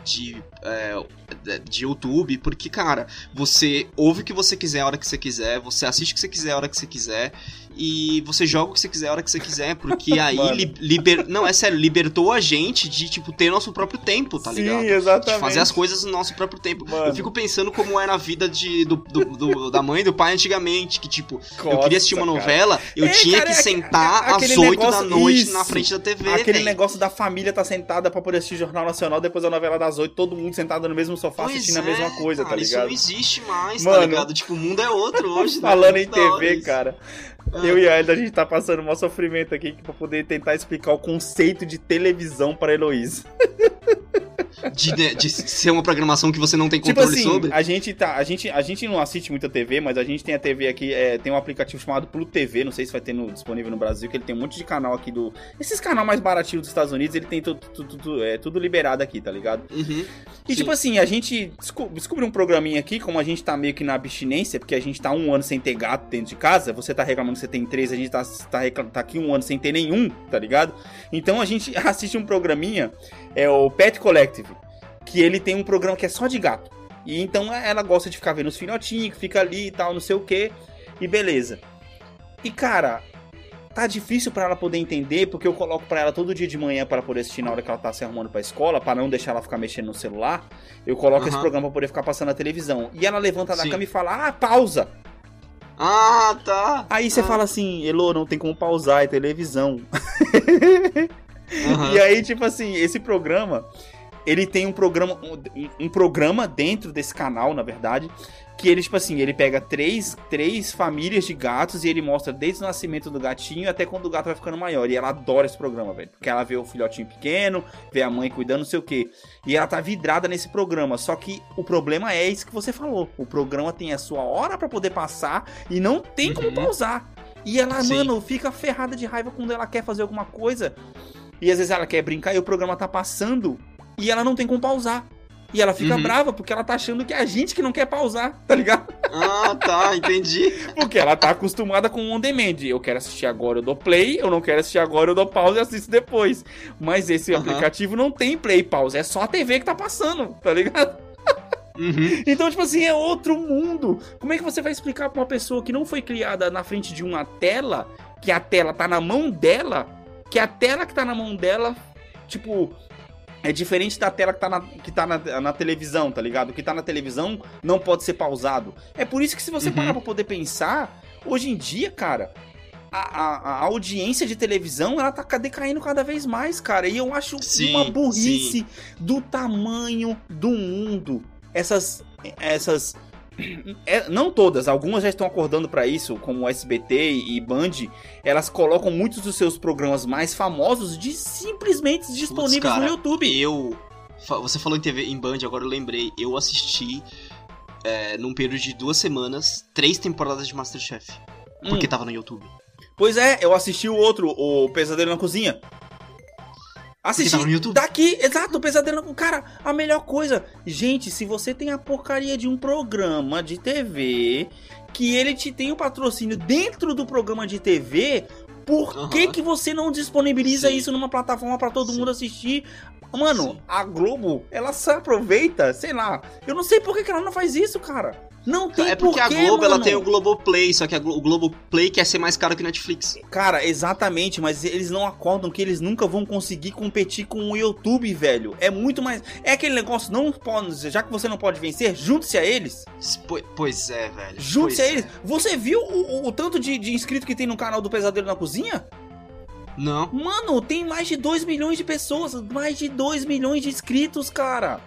de, é, de YouTube, porque, cara, você ouve o que você quiser a hora que você quiser, você assiste o que você quiser a hora que você quiser, e você joga o que você quiser a hora que você quiser, porque <laughs> aí li- liber... não, é sério, libertou a gente de, tipo, ter nosso próprio tempo, tá ligado? Sim, exatamente. de fazer as coisas no nosso próprio tempo. Mano. Eu fico pensando como era a vida de, do, do- do- da mãe e do pai antigamente, que tipo, eu Nossa, queria assistir uma cara. novela, eu É, tinha cara, que é sentar às 8 da negócio- noite isso. na frente da TV, Aquele velho. negócio da família tá sentada pra poder assistir Jornal Nacional, depois a novela das oito, todo mundo sentado no mesmo sofá Pois assistindo a é, mesma coisa, cara, tá Isso ligado? não existe mais, tá Mano. ligado? Tipo, o mundo é outro hoje. <laughs> né? Falando em Muito da hora TV, isso. cara. Eu e a Elida, a gente tá passando um sofrimento aqui pra poder tentar explicar o conceito de televisão pra Heloísa. De, de- de ser uma programação que você não tem Tipo controle assim, sobre. a gente tá. A gente, a gente não assiste muita TV, mas a gente tem a TV aqui, é, tem um aplicativo chamado Pluto TV, não sei se vai ter no- disponível no Brasil, que ele tem um monte de canal aqui do. Esses canal mais baratinhos dos Estados Unidos, ele tem tudo, tudo, tudo- é, tudo liberado aqui, tá ligado? Uhum. E Sim. tipo assim, a gente desco- descobriu um programinha aqui, como a gente tá meio que na abstinência, porque a gente tá um ano sem ter gato dentro de casa, você tá reclamando que você tem três, a gente tá, tá, tá aqui um ano sem ter nenhum, tá ligado? Então a gente <laughs> assiste um programinha, é o Pet Collective, que ele tem um programa que é só de gato. E então ela gosta de ficar vendo os filhotinhos, que fica ali e tal, não sei o que, e beleza. E cara, tá difícil pra ela poder entender, porque eu coloco pra ela todo dia de manhã para poder assistir na hora que ela tá se arrumando pra escola, pra não deixar ela ficar mexendo no celular. Eu coloco esse Aham. programa pra poder ficar passando na televisão. E ela levanta da Sim. cama e fala: "Ah, pausa". Ah, tá. Aí você Ah. fala assim: "Elô, não tem como pausar, é televisão". <laughs> Aham. E aí, tipo assim, esse programa ele tem um programa, um, um programa dentro desse canal, na verdade, que ele, tipo assim, ele pega três, três famílias de gatos e ele mostra desde o nascimento do gatinho até quando o gato vai ficando maior. E ela adora esse programa, velho. Porque ela vê o filhotinho pequeno, vê a mãe cuidando, não sei o quê. E ela tá vidrada nesse programa. Só que o problema é isso que você falou. O programa tem a sua hora para poder passar e não tem como Uhum. pausar. E ela, Sim. mano, fica ferrada de raiva quando ela quer fazer alguma coisa. E às vezes ela quer brincar e o programa tá passando e ela não tem como pausar. E ela fica Uhum. brava porque ela tá achando que é a gente que não quer pausar, tá ligado? Ah, tá, entendi. <laughs> Porque ela tá acostumada com o on demand. Eu quero assistir agora, eu dou play. Eu não quero assistir agora, eu dou pause e assisto depois. Mas esse Aham. aplicativo não tem play e pause. É só a TV que tá passando, tá ligado? Uhum. <laughs> Então, tipo assim, é outro mundo. Como é que você vai explicar pra uma pessoa que não foi criada na frente de uma tela, que a tela tá na mão dela, que a tela que tá na mão dela, tipo, é diferente da tela que tá na, que tá na, na televisão, tá ligado? O que tá na televisão não pode ser pausado. É por isso que se você Uhum. parar pra poder pensar, hoje em dia, cara. A, a- a audiência de televisão, ela tá ca- decaindo cada vez mais, cara. E eu acho Sim, uma burrice do tamanho do mundo. Essas. Essas. É, não todas, algumas já estão acordando pra isso, como o SBT e Band. Elas colocam muitos dos seus programas mais famosos de simplesmente disponíveis cara, no YouTube. Eu. Você falou em TV em Band, agora eu lembrei. Eu assisti, é, num período de duas semanas, três temporadas de Masterchef. Porque Hum. tava no YouTube. Pois é, eu assisti o outro, o Pesadelo na Cozinha. Assisti tava no YouTube? daqui, exato, o Pesadelo Cozinha. Cara, a melhor coisa. Gente, se você tem a porcaria de um programa de TV, que ele te tem o patrocínio dentro do programa de TV, por Aham. que, que você não disponibiliza Sim. isso numa plataforma pra todo Sim. mundo assistir? Mano, Sim. a Globo, ela se aproveita, sei lá. Eu não sei por que, que ela não faz isso, cara. Não tem é porque porquê, a Globo ela tem o Globoplay, só que a o Globoplay quer ser mais caro que o Netflix. Cara, exatamente, mas eles não acordam que eles nunca vão conseguir competir com o YouTube, velho. É muito mais. É aquele negócio, não pode. Já que você não pode vencer, junte-se a eles. Po- Pois é, velho. Junte-se a eles. é. Você viu o, o- o tanto de, de inscrito que tem no canal do Pesadelo na Cozinha? Não. Mano, tem mais de 2 milhões de pessoas. Mais de 2 milhões de inscritos, cara.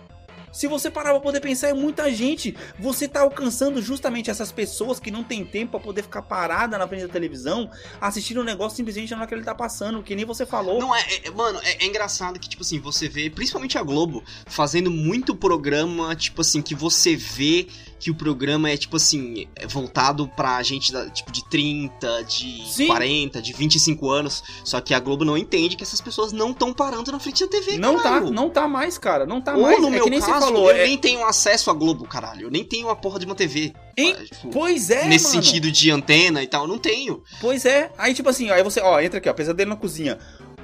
Se você parar pra poder pensar, é muita gente. Você tá alcançando justamente essas pessoas que não tem tempo pra poder ficar parada na frente da televisão, assistindo um negócio simplesmente na hora que ele tá passando, que nem você falou. Não, é, é- mano, é, é engraçado que, tipo assim, você vê, principalmente a Globo, fazendo muito programa, tipo assim, que você vê que o programa é, tipo assim, é voltado pra gente, da, tipo, de 30, de Sim. 40, de 25 anos. Só que a Globo não entende que essas pessoas não estão parando na frente da TV, Não tá, caralho. não tá mais, cara. Não tá Ou mais. no é meu que nem caso, você falou. eu é- nem tenho acesso à Globo, caralho. Eu nem tenho a porra de uma TV. Hein? ah, tipo, Pois é, nesse mano. sentido de antena e tal, não tenho. Pois é. Aí, tipo assim, aí você, ó, entra aqui, ó, Pesadelo na Cozinha.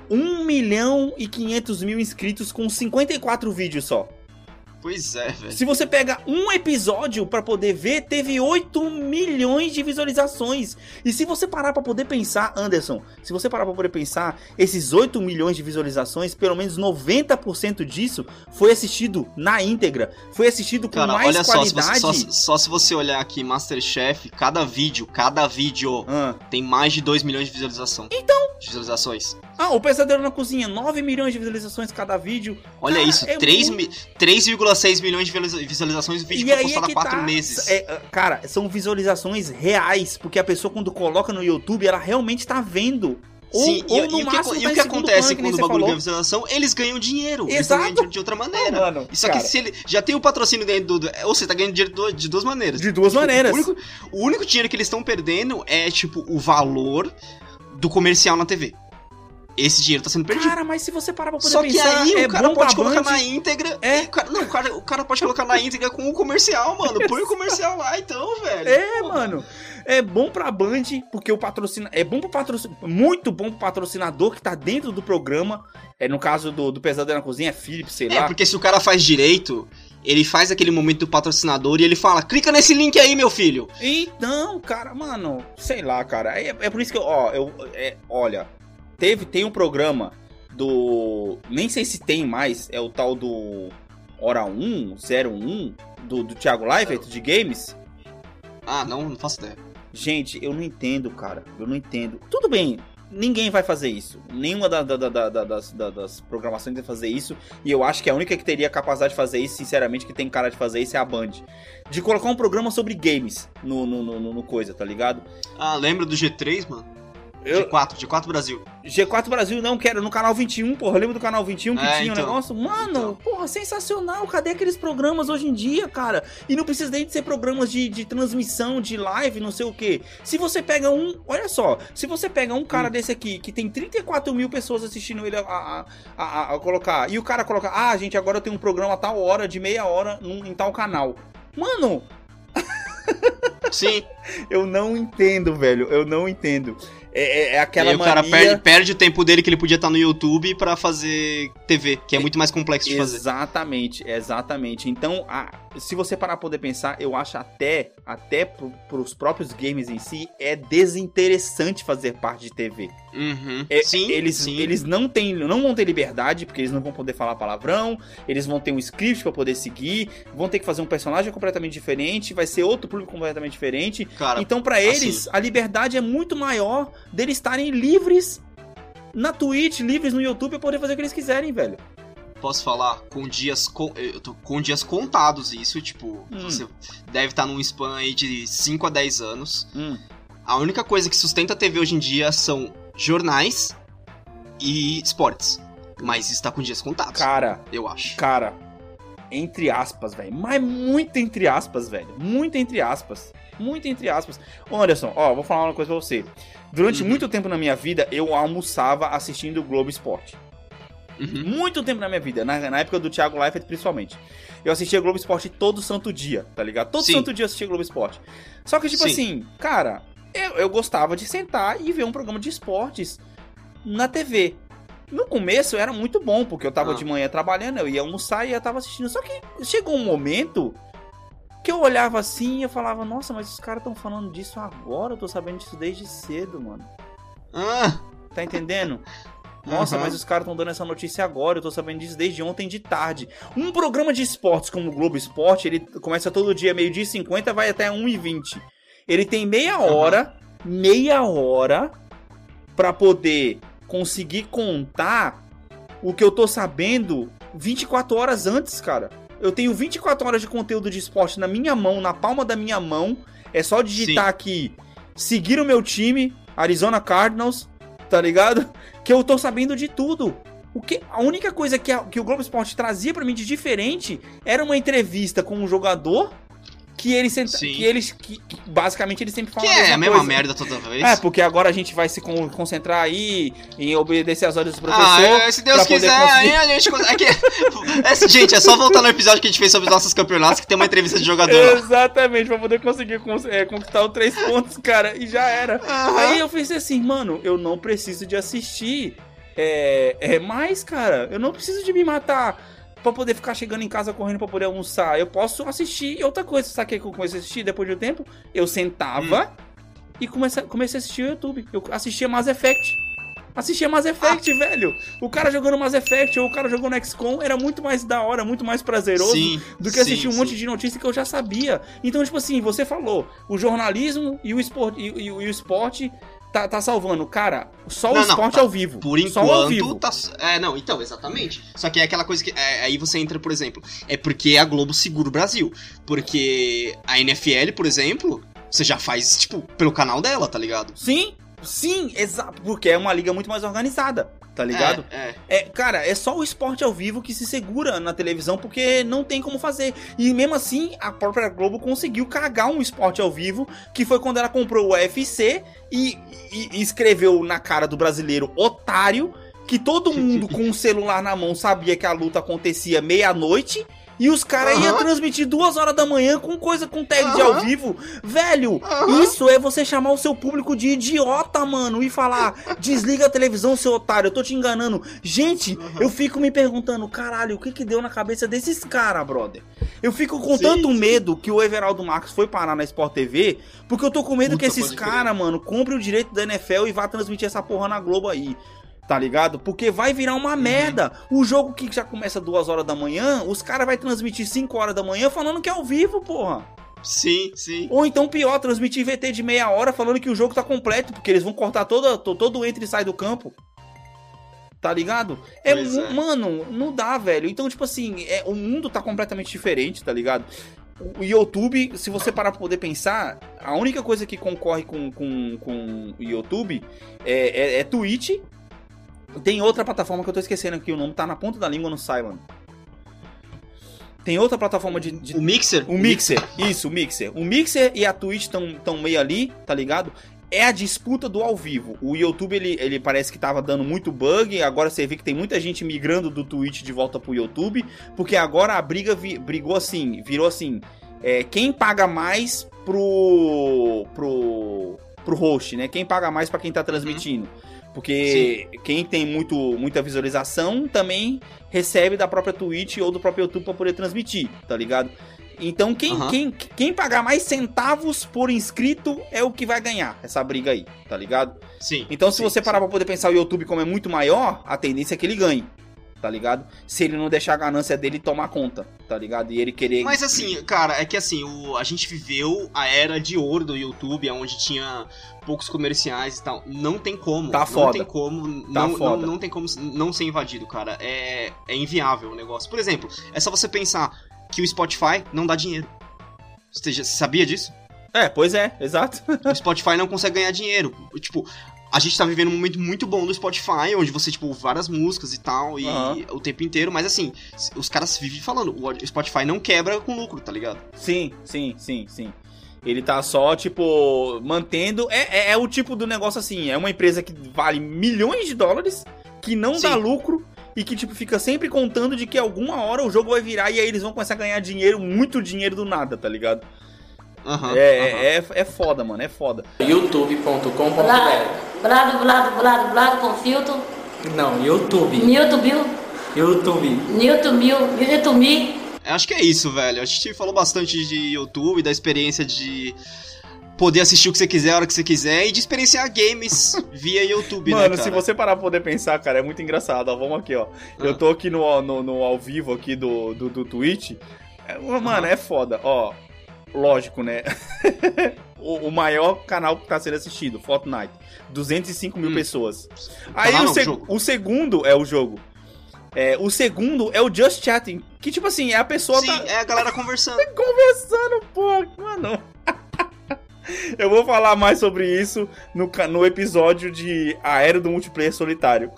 1 milhão e 500 mil inscritos com 54 vídeos só. Pois é, velho. Se você pega um episódio pra poder ver, teve 8 milhões de visualizações. E se você parar pra poder pensar, Anderson, se você parar pra poder pensar, esses 8 milhões de visualizações, pelo menos 90% disso foi assistido na íntegra. Foi assistido com Cara, mais olha só se, qualidade. você, só, só se você olhar aqui Masterchef, cada vídeo, cada vídeo Ah. tem mais de 2 milhões de visualização. Então. De visualizações. Ah, o Pesadelo na Cozinha, 9 milhões de visualizações cada vídeo. Olha Cara, isso, é 3 muito- mi- 3,6 milhões de visualiza- visualizações o vídeo E foi postado é há 4 tá. meses. É, é, cara, são visualizações reais, porque a pessoa quando coloca no YouTube, ela realmente tá vendo. Ou, Sim, ou e, e o que, máximo e tá o que acontece plano, quando o bagulho ganha visualização? Eles ganham dinheiro. Eles Exato. ganham dinheiro de outra maneira. Mano, Só cara, que se ele já tem o patrocínio dentro do. Ou você tá ganhando dinheiro de duas maneiras. de duas maneiras. O único, o único dinheiro que eles estão perdendo é, tipo, o valor do comercial na TV. Esse dinheiro tá sendo perdido. Cara, mas se você parar pra poder Só que pensar, aí é o cara pode colocar Band. na íntegra. É. o cara- não, o cara, o cara pode colocar na íntegra com o comercial, mano. Põe o comercial lá então, velho. É, Pô, mano. É bom pra Band, porque o patrocina... É bom pro patrocinador. Muito bom pro patrocinador que tá dentro do programa. É no caso do, do Pesadelo na Cozinha, é Philips, sei É, lá. porque se o cara faz direito, ele faz aquele momento do patrocinador e ele fala: clica nesse link aí, meu filho. Então, cara, mano, sei lá, cara. É, é por isso que eu, ó, eu, é, olha, teve, tem um programa do, nem sei se tem mais, é o tal do Hora 1, 01, do, do Thiago Leifert de games. Ah, não, não faço ideia. Gente, eu não entendo, cara. Eu não entendo. Tudo bem. ninguém vai fazer isso. Nenhuma da- da- da- da- da- das, da- das programações vai fazer isso. E eu acho que a única que teria capacidade de fazer isso, sinceramente, que tem cara de fazer isso é a Band. De colocar um programa sobre games no, no, no- no coisa, tá ligado? Ah, lembra do G3, mano? Eu- G4, G4 Brasil. G4 Brasil não quero, no canal 21, porra. Lembra do canal 21 que É, tinha um então. negócio? Mano, Então. porra, sensacional. Cadê aqueles programas hoje em dia, cara? E não precisa nem de ser programas de, de transmissão, de live, não sei o quê. Se você pega um. Olha só, se você pega um Hum. cara desse aqui, que tem 34 mil pessoas assistindo ele a, a, a- a- a colocar, e o cara coloca, ah, gente, agora eu tenho um programa a tal hora, de meia hora, num, em tal canal. Mano, <laughs> Sim. eu não entendo, velho. Eu não entendo. É, é- é e aquela aí o cara perde, perde o tempo dele que ele podia estar no YouTube pra fazer TV, que é muito mais complexo de fazer. Exatamente, exatamente. Então, a- se você parar pra poder pensar, eu acho até, até pro, pros próprios games em si, é desinteressante fazer parte de TV. Uhum. É, sim, eles, sim. eles não têm, não vão ter liberdade, porque eles não vão poder falar palavrão, eles vão ter um script pra poder seguir, vão ter que fazer um personagem completamente diferente, vai ser outro público completamente diferente. Cara, Então, assim- eles, a liberdade é muito maior deles estarem livres na Twitch, livres no YouTube pra poder fazer o que eles quiserem, velho. Posso falar com dias con- eu tô com dias contados isso, tipo, Hum. você deve estar num span aí de 5 a 10 anos. Hum. A única coisa que sustenta a TV hoje em dia são jornais e esportes. Mas está com dias contados, Cara, eu acho. cara, entre aspas, velho. Mas muito entre aspas, velho. Muito entre aspas. Muito entre aspas. Ô, Anderson, ó, vou falar uma coisa pra você. Durante Uhum. muito tempo na minha vida, eu almoçava assistindo o Globo Esporte. Uhum. Muito tempo na minha vida, na, na época do Thiago Leifert principalmente. Eu assistia Globo Esporte todo santo dia, tá ligado? Todo Sim. santo dia eu assistia Globo Esporte. Só que, tipo Sim. assim, cara, eu, eu gostava de sentar e ver um programa de esportes na TV. No começo era muito bom, porque eu tava Ah. de manhã trabalhando, eu ia almoçar e eu tava assistindo. Só que chegou um momento que eu olhava assim e eu falava, nossa, mas os caras estão falando disso agora, eu tô sabendo disso desde cedo, mano. Ah, Tá entendendo? <laughs> Nossa, Aham. mas os caras estão dando essa notícia agora, eu tô sabendo disso desde ontem de tarde. Um programa de esportes como o Globo Esporte, ele começa todo dia meio-dia e 50, vai até 1h20. Ele tem meia hora, meia hora, pra poder conseguir contar o que eu tô sabendo 24 horas antes, cara. Eu tenho 24 horas de conteúdo de esporte na minha mão, na palma da minha mão. É só digitar Sim. aqui, seguir o meu time, Arizona Cardinals, tá ligado? Que eu tô sabendo de tudo. O que, a única coisa que, a- que o Globo Esporte trazia pra mim de diferente era uma entrevista com um jogador que ele senta, Sim. que eles que, basicamente ele sempre fala que é a mesma coisa. merda toda vez. É, porque agora a gente vai se con- concentrar aí em obedecer as ordens do professor. Ah, se Deus quiser, conseguir- aí a gente consegue. É <laughs> é, gente, é só voltar no episódio que a gente fez sobre os nossos campeonatos que tem uma entrevista de jogador. Exatamente, pra poder conseguir cons- é, conquistar os três pontos, cara, e já era. Aham. Aí eu pensei assim, mano, eu não preciso de assistir é, é mais, cara. Eu não preciso de me matar pra poder ficar chegando em casa correndo pra poder almoçar. Eu posso assistir. E outra coisa, sabe o que eu comecei a assistir depois de um tempo? Eu sentava e comecei, comecei a assistir o YouTube. Eu assistia Mass Effect. Assistia Mass Effect, velho. O cara jogando Mass Effect ou o cara jogando XCOM era muito mais da hora, muito mais prazeroso Sim, do que sim, assistir um sim. monte de notícia que eu já sabia. Então, tipo assim, você falou, o jornalismo e o esporte, e, e- e o esporte tá, tá salvando. Cara, só o Não, não, esporte tá. ao vivo. Por só ao enquanto, vivo. tá. É, não, então, exatamente. Só que é aquela coisa que. é, aí você entra, por exemplo. É porque a Globo segura o Brasil. Porque a NFL, por exemplo, você já faz, tipo, pelo canal dela, tá ligado? Sim, sim, exato. Porque é uma liga muito mais organizada, tá ligado? É, é. É, cara, é só o esporte ao vivo que se segura na televisão, porque não tem como fazer. E mesmo assim, a própria Globo conseguiu cagar um esporte ao vivo, que foi quando ela comprou o UFC e, e- e escreveu na cara do brasileiro otário que todo <laughs> mundo com um celular na mão sabia que a luta acontecia meia-noite. E os caras iam Aham. transmitir duas horas da manhã com coisa com tag de ao vivo. Velho, isso é você chamar o seu público de idiota, mano, e falar: <laughs> desliga a televisão, seu otário, eu tô te enganando. Gente, eu fico me perguntando: caralho, o que que deu na cabeça desses caras, brother? Eu fico com Sim, tanto sim. medo que o Everaldo Marcos foi parar na Sport TV, porque eu tô com medo Puta, que esses caras, mano, comprem o direito da NFL e vá transmitir essa porra na Globo aí. Tá ligado? Porque vai virar uma Uhum. merda. O jogo que já começa duas horas da manhã, os caras vai transmitir 5 horas da manhã falando que é ao vivo, porra. Sim, sim. Ou então pior, transmitir VT de meia hora falando que o jogo tá completo, porque eles vão cortar todo, todo o entra e sai do campo. Tá ligado? É, é. Mano, não dá, velho. Então, tipo assim, é, o mundo tá completamente diferente, tá ligado? O YouTube, se você parar pra poder pensar, a única coisa que concorre com, com, com o YouTube é, é, é Twitch. Tem outra plataforma que eu tô esquecendo aqui, o nome tá na ponta da língua no Silent. Tem outra plataforma de, de O Mixer? o Mixer, isso, o Mixer. O Mixer e a Twitch estão tão meio ali, tá ligado? É a disputa do ao vivo. O YouTube, ele, ele parece que tava dando muito bug. Agora você vê que tem muita gente migrando do Twitch de volta pro YouTube. Porque agora a briga vi- brigou assim, virou assim. é, quem paga mais pro. pro. pro host, né? Quem paga mais pra quem tá transmitindo. Porque quem tem muito, muita visualização também recebe da própria Twitch ou do próprio YouTube pra poder transmitir, tá ligado? Então quem, Aham. quem, quem pagar mais centavos por inscrito é o que vai ganhar essa briga aí, tá ligado? Sim. Então se sim, você sim. parar pra poder pensar o YouTube como é muito maior, a tendência é que ele ganhe, tá ligado? Se ele não deixar a ganância dele tomar conta, tá ligado? E ele querer... Mas assim, cara, é que assim, o, a gente viveu a era de ouro do YouTube, onde tinha poucos comerciais e tal. Não tem como. Tá não foda. tem como. Tá não, não, foda. não tem como não ser invadido, cara. É, é inviável o negócio. Por exemplo, é só você pensar que o Spotify não dá dinheiro. Você sabia disso? É, pois é, exato. O Spotify não consegue ganhar dinheiro. Tipo, a gente tá vivendo um momento muito bom do Spotify, onde você, tipo, várias músicas e tal, e Aham. o tempo inteiro, mas assim, os caras vivem falando, o Spotify não quebra com lucro, tá ligado? Sim, sim, sim, sim. Ele tá só, tipo, mantendo. É, é, é o tipo do negócio assim: é uma empresa que vale milhões de dólares, que não dá Sim. lucro e que, tipo, fica sempre contando de que alguma hora o jogo vai virar e aí eles vão começar a ganhar dinheiro, muito dinheiro do nada, tá ligado? Aham, é, aham. é, é, foda, mano, é foda. youtube.com.br Blado, blado, blado, blado, blado com filtro. Não, YouTube. YouTube. Newton Me. Eu Acho que é isso, velho. A gente falou bastante de YouTube, da experiência de poder assistir o que você quiser, a hora que você quiser, e de experienciar games <laughs> via YouTube, né, Mano, cara? se você parar pra poder pensar, cara, é muito engraçado. Ó, vamos aqui, ó. Eu Ah. tô aqui no, no, no ao vivo aqui do, do, do Twitch. É, mano, é foda. Ó, lógico, né? <laughs> o, o maior canal que tá sendo assistido, Fortnite. 205 mil Hum. pessoas. Aí Canal o, seg- jogo. o segundo é o jogo. É, o segundo é o Just Chatting. Que, tipo assim, é a pessoa Sim, tá é a galera conversando. <laughs> conversando, pô, mano. <laughs> Eu vou falar mais sobre isso no, no episódio de A Era do Multiplayer Solitário.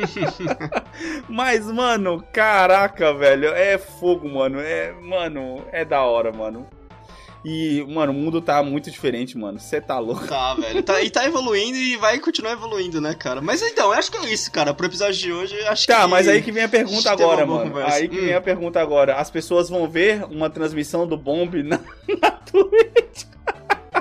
<laughs> Mas, mano, caraca, velho, é fogo, mano. É, mano, é da hora, mano. E, mano, o mundo tá muito diferente, mano. Você tá louco. Tá, velho. Tá, e tá evoluindo e vai continuar evoluindo, né, cara? Mas então, eu acho que é isso, cara. Pro episódio de hoje, acho que. Tá, mas aí que vem a pergunta agora, mano. conversa. Aí que Hum. vem a pergunta agora. As pessoas vão ver uma transmissão do Bomb na, <laughs> na Twitch.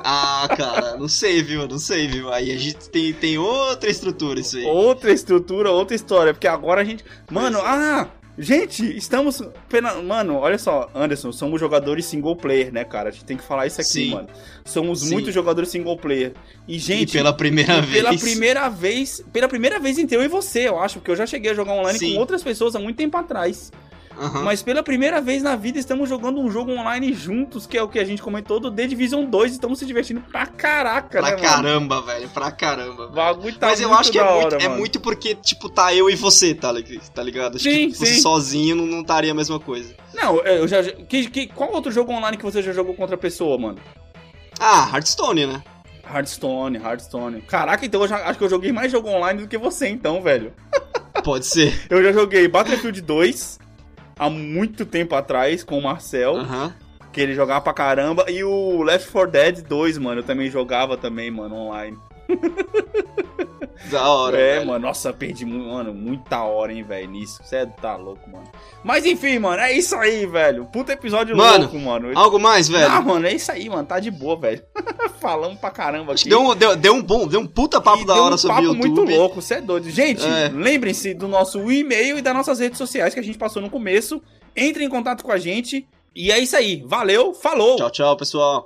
Ah, cara, não sei, viu? Não sei, viu? Aí a gente tem, tem outra estrutura isso aí. Outra estrutura, outra história. Porque agora a gente. Mano, é. ah! Gente, estamos. pena- Mano, olha só, Anderson, somos jogadores single player, né, cara? A gente tem que falar isso aqui, Sim. mano. Somos Sim. muitos jogadores single player. E, e gente. pela primeira vez. pela primeira vez. Pela primeira vez entre eu e você, eu acho. Porque eu já cheguei a jogar online Sim. com outras pessoas há muito tempo atrás. Aham. Mas pela primeira vez na vida estamos jogando um jogo online juntos, que é o que a gente comentou do The Division 2. e Estamos se divertindo pra caraca, Pra né, mano? caramba, velho. Pra caramba. Velho. tá Mas eu acho que é da muito, hora, é mano. muito porque, tipo, tá eu e você, tá, tá ligado? Acho Sim, que você sim. sozinho não, não estaria a mesma coisa. Não, eu já. Que, que, qual outro jogo online que você já jogou contra a pessoa, mano? Ah, Hearthstone, né? Hearthstone, Hearthstone. Caraca, então eu já, acho que eu joguei mais jogo online do que você, então, velho. Pode ser. Eu já joguei Battlefield 2 há muito tempo atrás com o Marcel, Aham. que ele jogava pra caramba, e o Left 4 Dead 2, mano, eu também jogava também, mano, online. <laughs> Da hora. é, velho. mano, nossa, perdi, mano, muita hora, hein, velho, nisso. Você tá louco, mano. Mas enfim, mano, é isso aí, velho. Puta episódio Mano, louco, mano. Algo mais, velho? Ah, mano, é isso aí, mano, tá de boa, velho. <laughs> Falamos pra caramba aqui. Deu um, deu, deu um bom, deu um puta papo E da deu hora um sobre papo o YouTube. muito louco, você é doido. Gente, É. lembrem-se do nosso e-mail e das nossas redes sociais que a gente passou no começo. Entrem em contato com a gente. E é isso aí. Valeu, falou! Tchau, tchau, pessoal.